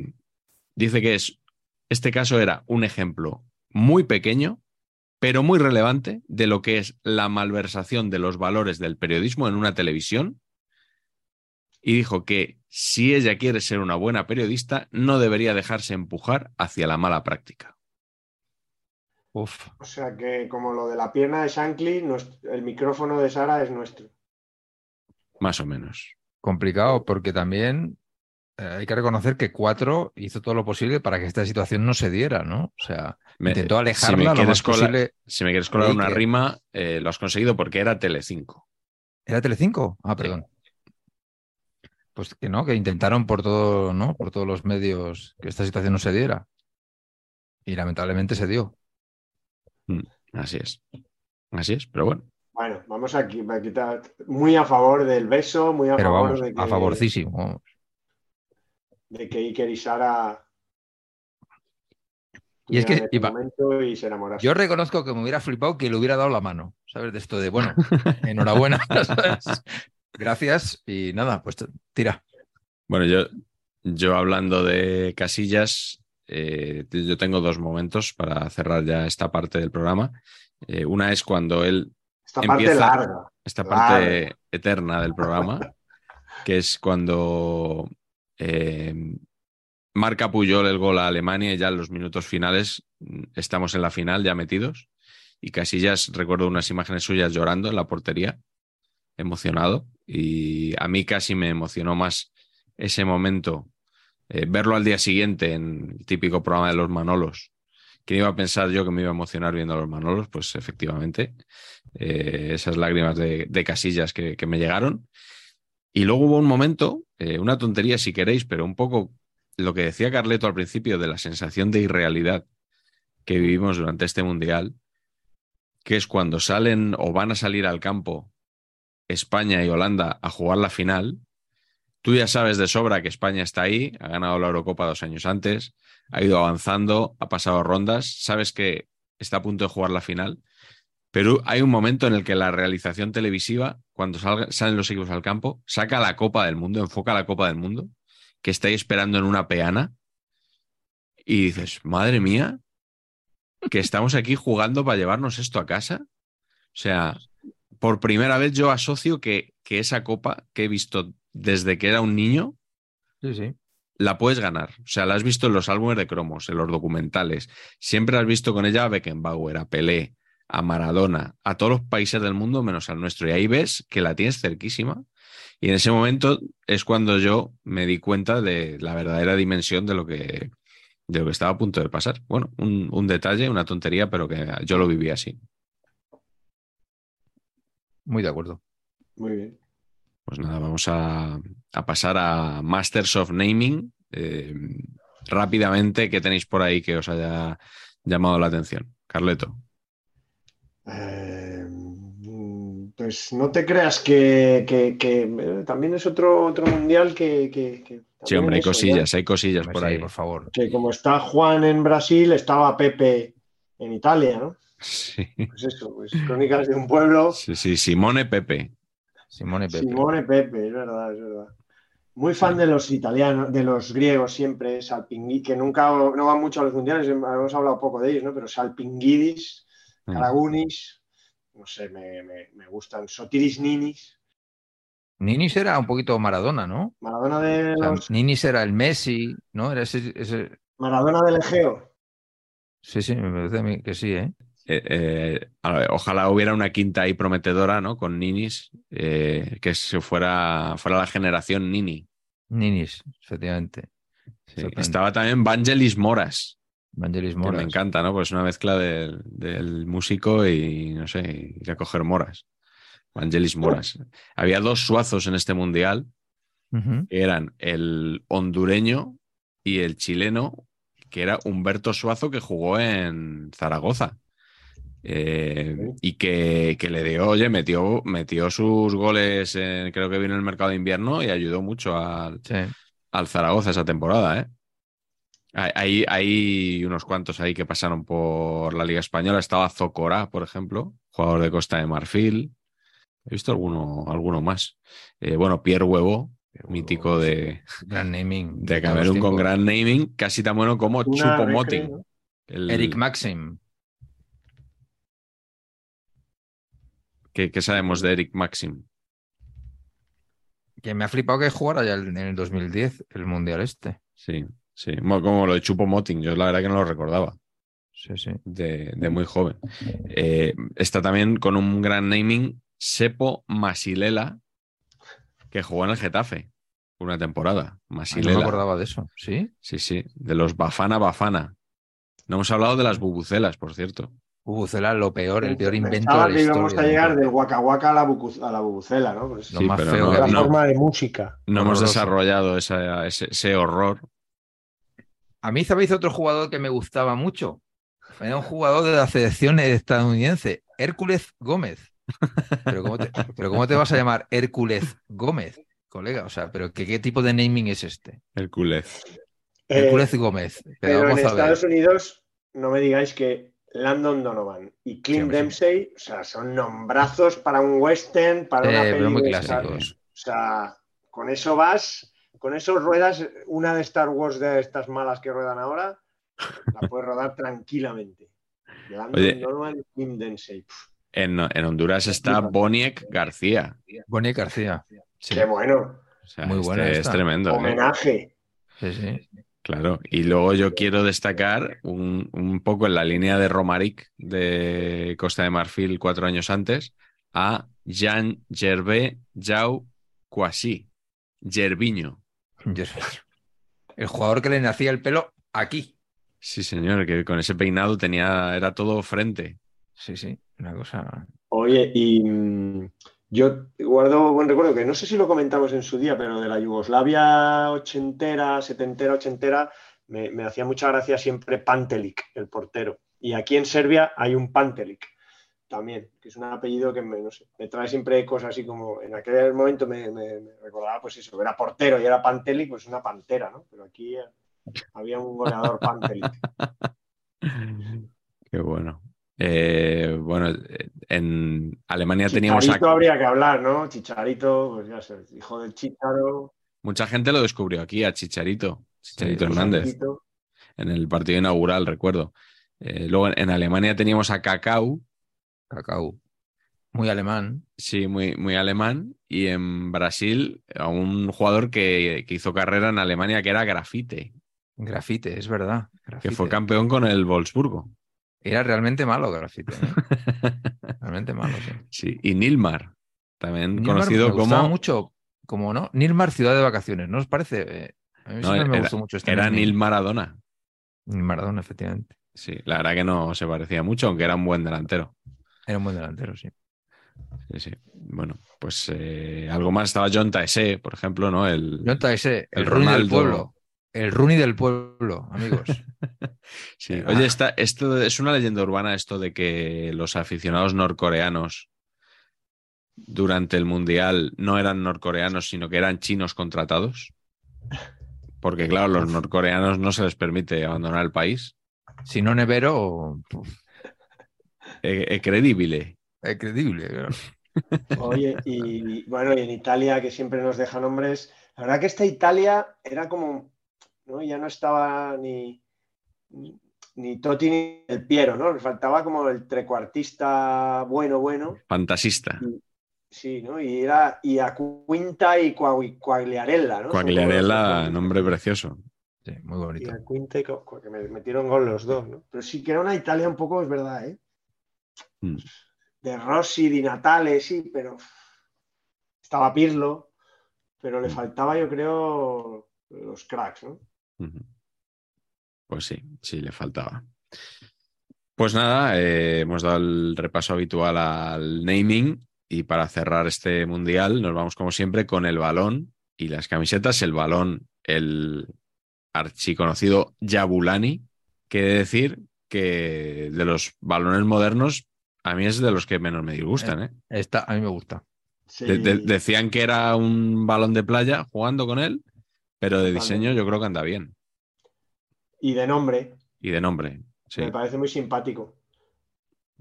dice que es, este caso era un ejemplo muy pequeño, pero muy relevante de lo que es la malversación de los valores del periodismo en una televisión. Y dijo que si ella quiere ser una buena periodista, no debería dejarse empujar hacia la mala práctica. Uf. O sea que como lo de la pierna de Shankly, el micrófono de Sara es nuestro. Más o menos. Complicado porque también eh, hay que reconocer que Cuatro hizo todo lo posible para que esta situación no se diera, ¿no? O sea, Me- intentó si me alejarla lo quieres más colar- posible. Si me quieres colar una que- rima, eh, lo has conseguido porque era Telecinco. ¿Era Telecinco? Ah, perdón. Pues que no, que intentaron por todo, ¿no? Por todos los medios que esta situación no se diera. Y lamentablemente se dio. Así es. Así es, pero bueno. Bueno, vamos a, qui- a quitar muy a favor del beso, muy a Pero favor vamos, de que, a favorcísimo. de que Iker y Sara Y es que iba- y se. Yo reconozco que me hubiera flipado que le hubiera dado la mano, ¿sabes? De esto de, bueno, enhorabuena, ¿sabes? Gracias y nada, pues tira. Bueno, yo, yo hablando de Casillas, eh, yo tengo dos momentos para cerrar ya esta parte del programa. Eh, una es cuando él, Esta parte empieza- larga. esta parte eterna del programa, que es cuando eh, marca Puyol el gol a Alemania y ya en los minutos finales mm, estamos en la final ya metidos. Y Casillas, recuerdo unas imágenes suyas llorando en la portería, emocionado. Y a mí casi me emocionó más ese momento, eh, verlo al día siguiente en el típico programa de los Manolos. ¿Quién iba a pensar yo que me iba a emocionar viendo a los Manolos? Pues efectivamente, eh, esas lágrimas de, Casillas que, que me llegaron. Y luego hubo un momento, eh, una tontería si queréis, pero un poco lo que decía Carleto al principio de la sensación de irrealidad que vivimos durante este mundial, que es cuando salen o van a salir al campo España y Holanda a jugar la final. Tú ya sabes de sobra que España está ahí, ha ganado la Eurocopa dos años antes, ha ido avanzando, ha pasado rondas, sabes que está a punto de jugar la final, pero hay un momento en el que la realización televisiva, cuando salga- salen los equipos al campo, saca la Copa del Mundo, enfoca la Copa del Mundo, que estáis esperando en una peana, y dices, madre mía, que estamos aquí jugando para llevarnos esto a casa. O sea, por primera vez yo asocio que, que esa copa que he visto desde que era un niño, Sí, sí. la puedes ganar. O sea, la has visto en los álbumes de cromos, en los documentales. Siempre has visto con ella a Beckenbauer, a Pelé, a Maradona, a todos los países del mundo menos al nuestro. Y ahí ves que la tienes cerquísima. Y en ese momento es cuando yo me di cuenta de la verdadera dimensión de lo que, de lo que estaba a punto de pasar. Bueno, un, un detalle, una tontería, pero que yo lo viví así. Muy de acuerdo. Muy bien. Pues nada, vamos a, a pasar a Masters of Naming. Eh, rápidamente, ¿qué tenéis por ahí que os haya llamado la atención? Carleto. Eh, pues no te creas que, que- que, eh, también es otro, otro mundial que, que- que Sí, también hombre, hay eso, cosillas, hay cosillas por sí, ahí. por favor. Que como está Juan en Brasil, estaba Pepe en Italia, ¿no? Sí, Pues eso, pues crónicas de un pueblo. sí, sí, Simone Pepe. Simone Pepe. Simone Pepe, es verdad, es verdad. Muy fan de los italianos, de los griegos siempre, Salpingui, que nunca no van mucho a los mundiales, hemos hablado poco de ellos, ¿no? Pero Salpingidis, Mm. Karagunis, no sé, me, me- me gustan. Sotiris Ninis, Ninis era un poquito Maradona, ¿no? Maradona de O sea, los, Ninis era el Messi, ¿no? Era ese, ese- Maradona del Egeo. Sí, sí, me parece a mí que sí, ¿eh? Eh, eh, a ver, ojalá hubiera una quinta ahí prometedora, ¿no? Con Ninis, eh, que se fuera, fuera la generación Nini. Ninis, efectivamente. Sí. Estaba también Vangelis Moras. Vangelis Que Moras. me encanta, ¿no? Pues es una mezcla del, del músico y, no sé, ir a coger moras. Vangelis Moras. Había dos suazos en este mundial, que eran el hondureño y el chileno, que era Humberto Suazo, que jugó en Zaragoza. Eh, y que, que le dio, oye, metió, metió sus goles, en- creo que vino en el mercado de invierno y ayudó mucho al, Sí. al Zaragoza esa temporada, ¿eh? Hay, hay- hay unos cuantos ahí que pasaron por la Liga Española. Estaba Zocora, por ejemplo, jugador de Costa de Marfil. He visto alguno, alguno más. Eh, bueno, Pierre Huevo, mítico de, Gran naming. de Camerún con gran naming, casi tan bueno como Una Chupo Recre, Moting. ¿no? El- Eric Maxim. ¿qué, qué sabemos de Eric Maxim? Que me ha flipado que jugara ya en el 2010 el Mundial este. Sí, sí. Como lo de Chupo Moting, yo la verdad que no lo recordaba. Sí, sí. de, de muy joven. Eh, está también con un gran naming, Sepo Masilela, que jugó en el Getafe una temporada. Ah, No me Masilela. acordaba de eso. ¿Sí? sí, sí, de los Bafana Bafana. No hemos hablado de las bubucelas, por cierto. Bubucela, lo peor, el peor invento Pensaba de la que íbamos historia. a llegar del Waka Waka a la, a la bubucela, ¿no? Pues, Lo Sí, más pero feo no- la forma de música. No hemos desarrollado esa- ese, ese horror. A mí, ¿sabéis otro jugador que me gustaba mucho? Era un jugador de la selección estadounidense, Hércules Gómez. Pero ¿cómo te, pero ¿cómo te vas a llamar Hércules Gómez, colega? O sea, ¿pero qué, qué tipo de naming es este? Hércules. Eh, Hércules Gómez. Pero pero en vamos a ver. Estados Unidos no me digáis que Landon Donovan y Clint sí. Dempsey, o sea, son nombrazos para un western, para una Eh, muy Star- clásicos. O sea, con eso vas, con eso ruedas una de Star Wars de estas malas que ruedan ahora, la puedes rodar tranquilamente. Oye. En, en Honduras está Boniek García. Bonnie García. Sí, Qué bueno. O sea, Muy buena este es tremendo. ¿eh? Homenaje. sí, sí. Claro, y luego yo quiero destacar un, un poco en la línea de Romaric de Costa de Marfil cuatro años antes a Jean Gervais Jau Kwasi, Gerviño. Yo- El jugador que le nacía el pelo aquí. Sí, señor, que con ese peinado tenía, era todo frente. Sí, sí. Una cosa. Oye, y mm, yo guardo buen recuerdo, que no sé si lo comentamos en su día, pero de la Yugoslavia ochentera, setentera, ochentera, me, me hacía mucha gracia siempre Pantelic, el portero. Y aquí en Serbia hay un Pantelic también, que es un apellido que me, no sé, me trae siempre cosas así como, en aquel momento me, me- me recordaba, pues eso, era portero y era Pantelic, pues una pantera, ¿no? Pero aquí eh, había un goleador Pantelic. Qué bueno. Eh, bueno, en Alemania teníamos a- Chicharito habría que hablar, ¿no? Chicharito, pues ya sé, hijo del Chicharo. mucha gente lo descubrió aquí, a Chicharito, Chicharito Sí, Hernández. Chicharito. en el partido inaugural, recuerdo. Eh, luego en, Alemania teníamos a Kakao, Cacao. Muy alemán. sí, muy, muy alemán, y en Brasil a un jugador que, que hizo carrera en Alemania que era Grafite, Grafite, es verdad. que fue campeón con el Wolfsburgo. Era realmente malo Grafite. ¿eh? realmente malo, sí. Sí, y Nilmar, también Nilmar conocido me como... mucho, como no, Nilmar Ciudad de Vacaciones, ¿no os parece? Eh, a mí No, me gustó mucho este Era. Nil Maradona. Nil Maradona, efectivamente. Sí, la verdad que no se parecía mucho, aunque era un buen delantero. Era un buen delantero, sí. Sí, sí. Bueno, pues eh, algo más. Estaba John Taese, por ejemplo, ¿no? El, John Taese, el, el del pueblo. El Rooney del pueblo, amigos. Sí. Oye, esta- esto es una leyenda urbana esto de que los aficionados norcoreanos durante el Mundial no eran norcoreanos, sino que eran chinos contratados. Porque, claro, los norcoreanos no se les permite abandonar el país. si no Nevero, puf, Es es creíble. es creíble. claro. Oye, y bueno, y en Italia, que siempre nos deja nombres, la verdad que esta Italia era como, ¿no? Ya no estaba ni, ni Totti ni el Piero, ¿no? Le faltaba como el trecuartista bueno, bueno, Fantasista. sí, ¿no? Y era y a Quinta y Quagliarella, ¿no? Coagliarella, nombre precioso. Sí, muy Y bonito. a Quinta y Co- que me metieron gol los dos, ¿no? Pero sí que era una Italia un poco, es verdad, ¿eh? Mm. De Rossi, Di Natale, sí, pero estaba Pirlo, pero le Mm. faltaba, yo creo, los cracks, ¿no? Pues sí, sí, le faltaba. Pues nada, eh, hemos dado el repaso habitual al naming y para cerrar este mundial nos vamos como siempre con el balón y las camisetas. El balón, el archiconocido Yabulani, que decir que de los balones modernos a mí es de los que menos me disgustan. ¿eh? Esta, a mí me gusta. Sí, De- de- decían que era un balón de playa jugando con él, pero de diseño yo creo que anda bien Y de nombre, y de nombre. Sí. me parece muy simpático.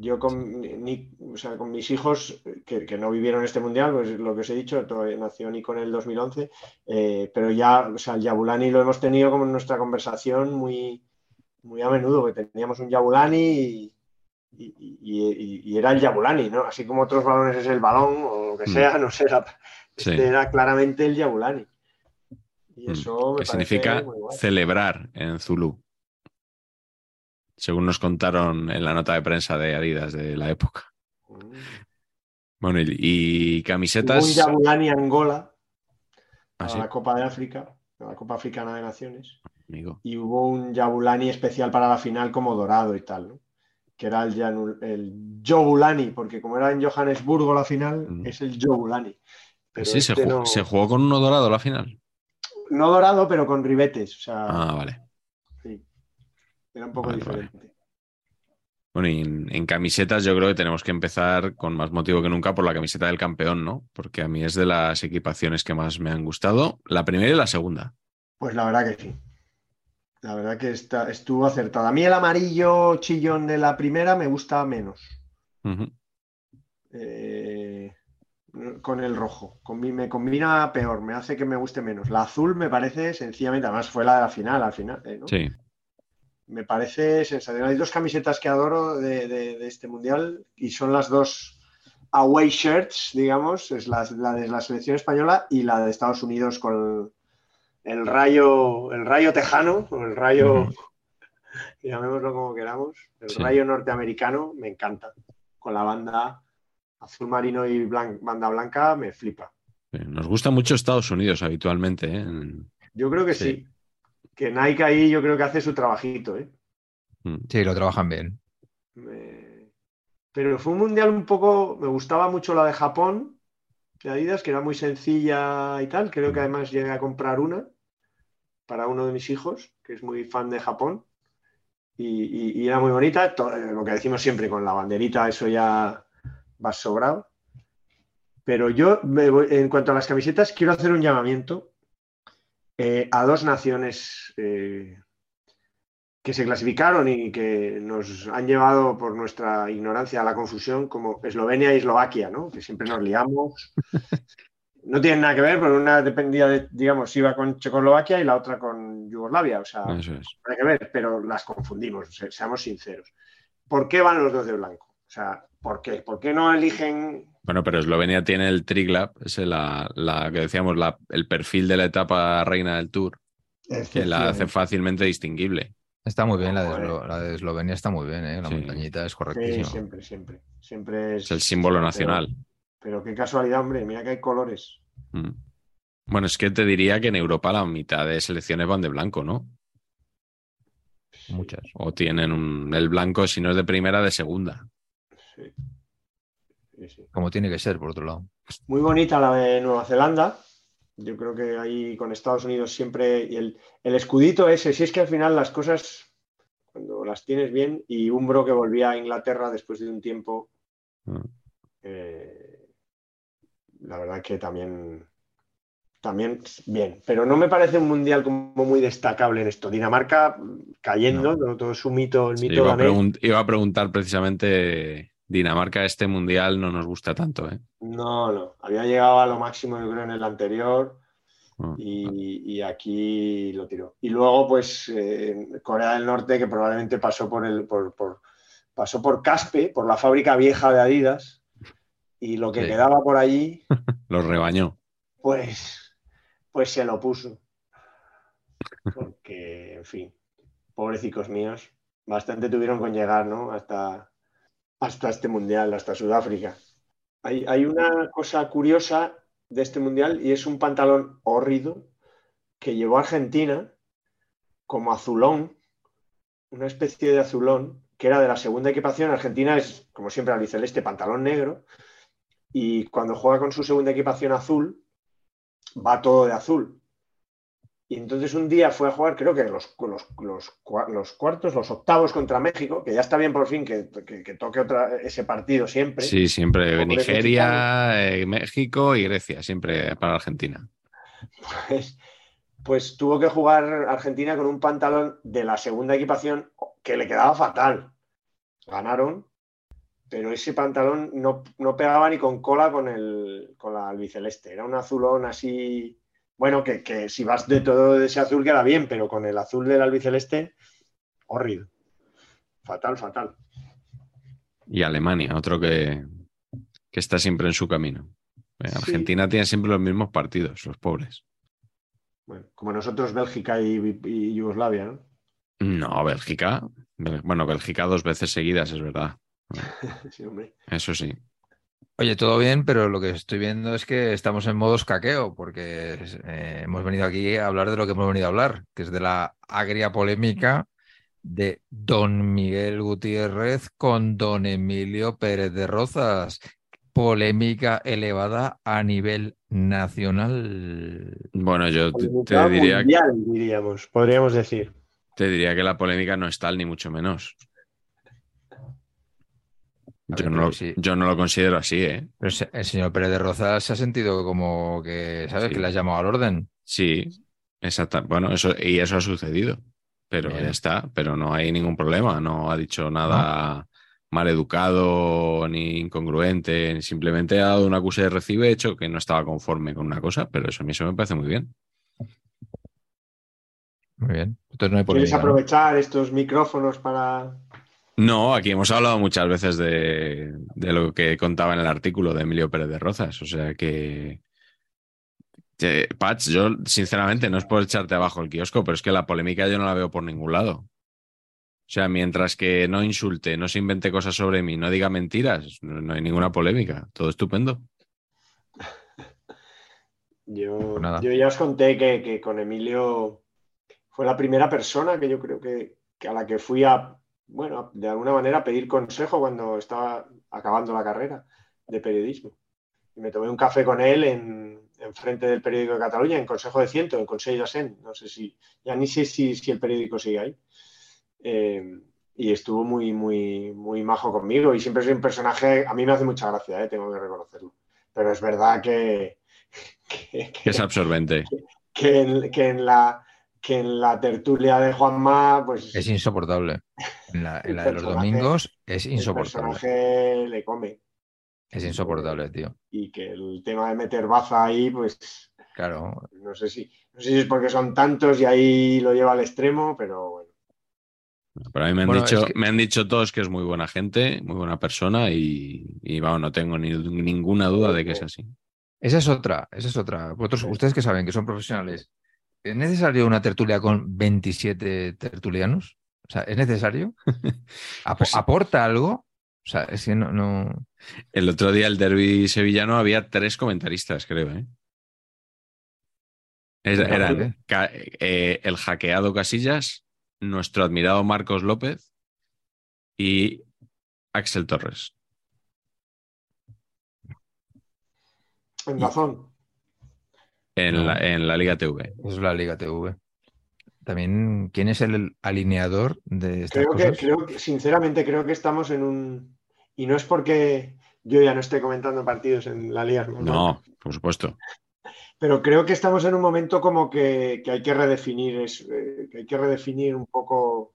Yo con, Ni- o sea, con mis hijos, que, que no vivieron este mundial, pues lo que os he dicho, todavía nació Nico en el 2011, eh, pero ya, o sea, el Yabulani lo hemos tenido como en nuestra conversación muy, muy a menudo, que teníamos un Yabulani y, y- y- y- y era el Yabulani, ¿no? Así como otros balones es el balón o lo que Mm. sea, no sé, era, Sí. este era claramente el Yabulani. Y Mm, eso que significa celebrar en Zulu. Según nos contaron en la nota de prensa de Adidas de la época. Mm. Bueno, y, y Hubo camisetas. un Yabulani Angola a Ah, sí, la Copa de África, a la Copa Africana de Naciones, amigo. y hubo un Yabulani especial para la final como dorado y tal, ¿no? Que era el, Yanu- el Jobulani, porque como era en Johannesburgo la final, Mm. es el Jobulani. Pero sí, se, este ju- no, se jugó con uno dorado la final. no dorado, pero con ribetes, o sea, Ah, vale. sí, era un poco Vale, vale. diferente. Bueno, y en, en camisetas yo creo que tenemos que empezar con más motivo que nunca por la camiseta del campeón, ¿no? Porque a mí es de las equipaciones que más me han gustado. La primera y la segunda. Pues la verdad que sí. La verdad que está, estuvo acertado. A mí el amarillo chillón de la primera me gusta menos. Eh, con el rojo. Combi- me combina peor, me hace que me guste menos. La azul me parece sencillamente, además fue la de la final al final. eh, ¿no? Sí. Me parece sensacional. Hay dos camisetas que adoro de, de- de este mundial y son las dos away shirts, digamos, es la, la de la selección española y la de Estados Unidos con el rayo, el rayo tejano, o el rayo, llamémoslo como queramos, el Sí. rayo norteamericano, me encanta. Con la banda azul marino y blan- banda blanca, me flipa. Nos gusta mucho Estados Unidos habitualmente. ¿eh? Yo creo que Sí. sí. Que Nike ahí yo creo que hace su trabajito, ¿eh? Mm. Sí, lo trabajan bien. Me- Pero fue un mundial un poco. Me gustaba mucho la de Japón, de Adidas, que era muy sencilla y tal. Creo que además llegué a comprar una para uno de mis hijos, que es muy fan de Japón. Y, era muy bonita. Eh, Lo que decimos siempre con la banderita, eso ya va sobrado. Pero yo, en cuanto a las camisetas, quiero hacer un llamamiento eh, a dos naciones eh, que se clasificaron y que nos han llevado por nuestra ignorancia a la confusión, como Eslovenia y Eslovaquia, ¿no? Que siempre nos liamos. No tienen nada que ver, pero una dependía de, digamos, iba con Checoslovaquia y la otra con Yugoslavia. O sea, no Eso es. hay que ver, pero las confundimos, se- seamos sinceros. ¿Por qué van los dos de blanco? O sea, ¿por qué? ¿Por qué no eligen Bueno, pero Eslovenia tiene el Triglab, es la, la que decíamos, la- el perfil de la etapa reina del Tour, que la hace fácilmente distinguible. Está muy bien, la de. Eslo- la de Eslovenia está muy bien, ¿eh? La Sí. montañita es Sí, correctísima. siempre, siempre. Siempre es, Es el símbolo nacional. Pero, qué casualidad, hombre, mira que hay colores. Mm. Bueno, es que te diría que en Europa la mitad de selecciones van de blanco, ¿no? Muchas. O tienen un- el blanco, si no es de primera, de segunda. Sí. Sí, sí. Como tiene que ser, por otro lado. Muy bonita la de Nueva Zelanda. Yo creo que ahí con Estados Unidos siempre. Y el, el escudito ese, si es que al final las cosas, cuando las tienes bien, y Umbro que volvía a Inglaterra después de un tiempo, Mm. eh, la verdad que también. También bien, pero no me parece un mundial como muy destacable en esto. Dinamarca mm, cayendo, todo, todo su mito, el Sí, mito iba, a danés. iba a preguntar precisamente, Dinamarca, este mundial no nos gusta tanto, ¿eh? No, no, había llegado a lo máximo, yo creo, en el anterior. Mm. y, y aquí lo tiró. Y luego, pues, eh, Corea del Norte, que probablemente pasó por el, por, por- pasó por Caspe, por la fábrica vieja de Adidas, y lo que Sí. quedaba por allí, Los rebañó. pues, pues se lo puso. Porque, en fin, pobrecicos míos, bastante tuvieron con llegar, ¿no? Hasta, hasta este mundial, hasta Sudáfrica. Hay, hay una cosa curiosa de este mundial y es un pantalón hórrido que llevó Argentina como azulón, una especie de azulón que era de la segunda equipación. Argentina es, como siempre, albiceleste, pantalón negro. Y cuando juega con su segunda equipación azul, va todo de azul. Y entonces un día fue a jugar, creo que los, los, los, cua- los cuartos, los octavos contra México, que ya está bien por fin que, que- que toque otra, ese partido siempre. Sí, siempre Como Nigeria, eh, México y Grecia, siempre para Argentina. Pues, pues tuvo que jugar Argentina con un pantalón de la segunda equipación que le quedaba fatal. Ganaron, pero ese pantalón no, no pegaba ni con cola con, el, con la albiceleste. Era un azulón así. Bueno, que, que si vas de todo ese azul queda bien, pero con el azul del albiceleste, horrible. Fatal, fatal. Y Alemania, otro que, que está siempre en su camino. Eh, Sí. Argentina tiene siempre los mismos partidos, los pobres. Bueno, como nosotros, Bélgica y, y Yugoslavia, ¿no? No, Bélgica. Bueno, Bélgica dos veces seguidas, es verdad. Sí, hombre. Eso sí. Oye, todo bien, pero lo que estoy viendo es que estamos en modo escaqueo, porque eh, hemos venido aquí a hablar de lo que hemos venido a hablar, que es de la agria polémica de Don Miguel Gutiérrez con Don Emilio Pérez de Rozas. Polémica elevada a nivel nacional. Bueno, yo te, diría, mundial, diríamos, podríamos decir. te diría que la polémica no es tal, ni mucho menos. Yo ver, no, lo, sí. yo no lo considero así, ¿eh? Pero se- el señor Pérez de Rozas se ha sentido como que, ¿sabes? Sí. Que le has llamado al orden. Sí, exacto. Bueno, eso, y eso ha sucedido. Pero Bien. ya está, pero no hay ningún problema, no ha dicho nada mal educado ni incongruente, simplemente ha dado una acuse de recibe hecho que no estaba conforme con una cosa, pero eso a mí eso me parece muy bien. Muy bien. Entonces no hay ¿Quieres. ¿no? aprovechar estos micrófonos para...? No, aquí hemos hablado muchas veces de, de lo que contaba en el artículo de Emilio Pérez de Rozas. O sea que, que, Patch, yo sinceramente no es por echarte abajo el kiosco, pero es que la polémica yo no la veo por ningún lado. O sea, mientras que no insulte, no se invente cosas sobre mí, no diga mentiras, no, no hay ninguna polémica. Todo estupendo. Yo, Pues nada. yo ya os conté que, que con Emilio fue la primera persona que yo creo que, que a la que fui a, bueno, de alguna manera pedir consejo cuando estaba acabando la carrera de periodismo. Y me tomé un café con él en, en frente del periódico de Cataluña, en Consejo de Ciento, en Consejo de Sen. No sé si, ya ni sé si, si el periódico sigue ahí. Eh, y estuvo muy, muy, muy majo conmigo. Y siempre soy un personaje, a mí me hace mucha gracia, eh, tengo que reconocerlo. Pero es verdad que, que, Que es absorbente. que en, que en la que en la tertulia de Juanma, pues Es insoportable. En la, en la de los domingos es el insoportable. personaje le come. Es insoportable, tío. Y que el tema de meter baza ahí, pues Claro. no sé si, no sé si es porque son tantos y ahí lo lleva al extremo, pero bueno. Pero a mí me han, Bueno, dicho, es que- me han dicho todos que es muy buena gente, muy buena persona y, y vamos, no tengo ni, ninguna duda de que es así. Esa es otra, esa es otra. Vosotros, ustedes que saben que son profesionales, ¿es necesario una tertulia con 27 tertulianos? O sea, ¿es necesario? ¿Ap- Pues. ¿Aporta algo? O sea, es que no, no... El otro día el derby sevillano había tres comentaristas, creo. ¿eh? Ca- eh, el hackeado Casillas, nuestro admirado Marcos López y Axel Torres. En razón. En, No. la, en la Liga TV. Es la Liga TV. También, ¿quién es el alineador de estas Creo que, creo que, sinceramente, creo que estamos en un. Y no es porque yo ya no esté comentando partidos en la liga. No, por supuesto. Pero creo que estamos en un momento como que, que hay que redefinir, es, eh, que hay que redefinir un poco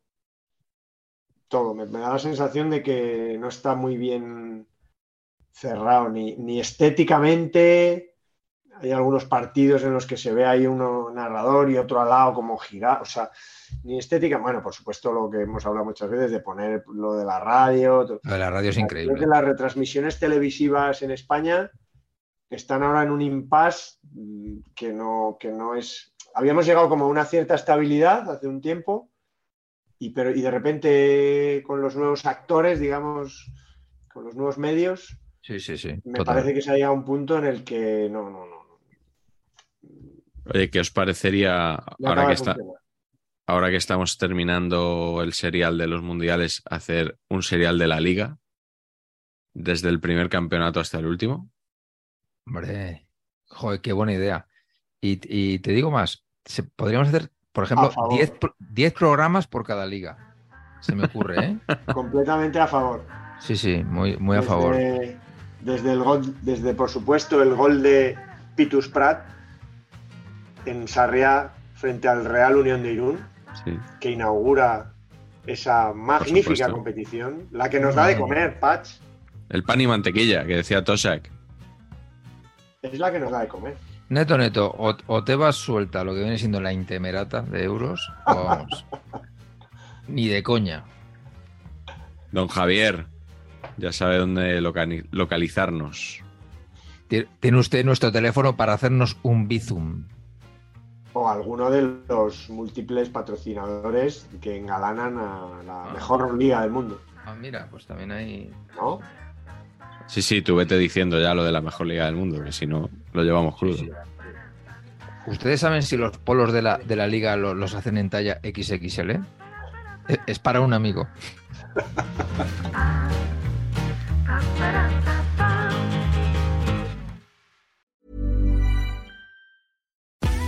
todo. Me, me da la sensación de que no está muy bien cerrado, ni, ni estéticamente. Hay algunos partidos en los que se ve ahí uno narrador y otro al lado como girar, o sea, ni estética. Bueno, por supuesto, lo que hemos hablado muchas veces de poner lo de la radio. Lo de la radio es Creo increíble. que las retransmisiones televisivas en España están ahora en un impasse mm, que no, que no es. Habíamos llegado como a una cierta estabilidad hace un tiempo, y, pero, y de repente con los nuevos actores, digamos, con los nuevos medios, Sí, sí, sí. me total. parece que se ha llegado a un punto en el que no, no, no. Oye, ¿qué os parecería ahora que, de está, funcionar. ahora que estamos terminando el serial de los mundiales, hacer un serial de la Liga? Desde el primer campeonato hasta el último. Hombre, joder, qué buena idea. Y, y te digo más, se- podríamos hacer, por ejemplo, A favor. 10 pro- 10 programas por cada liga. Se me ocurre, ¿eh? Completamente a favor. Sí, sí, muy, muy a Desde- favor. Desde el gol, desde por supuesto el gol de Pitus Prat en Sarriá frente al Real Unión de Irún, Sí. que inaugura esa magnífica competición, la que nos da de comer, Patch, El pan y mantequilla, que decía Tosak. es la que nos da de comer. Neto, neto, o, o te vas suelta lo que viene siendo la intemerata de euros, o vamos. Ni de coña. Don Javier, ya sabe dónde locali- localizarnos. Tie- Tiene usted nuestro teléfono para hacernos un bizum. O alguno de los múltiples patrocinadores que engalanan a la Ah. mejor liga del mundo, Ah, mira, pues también hay. ¿no? Sí, sí, tú vete diciendo ya lo de la mejor liga del mundo, que si no, lo llevamos crudo. Sí, sí. ¿Ustedes saben si los polos de la, de la liga lo- los hacen en talla XXL? Es, es para un amigo.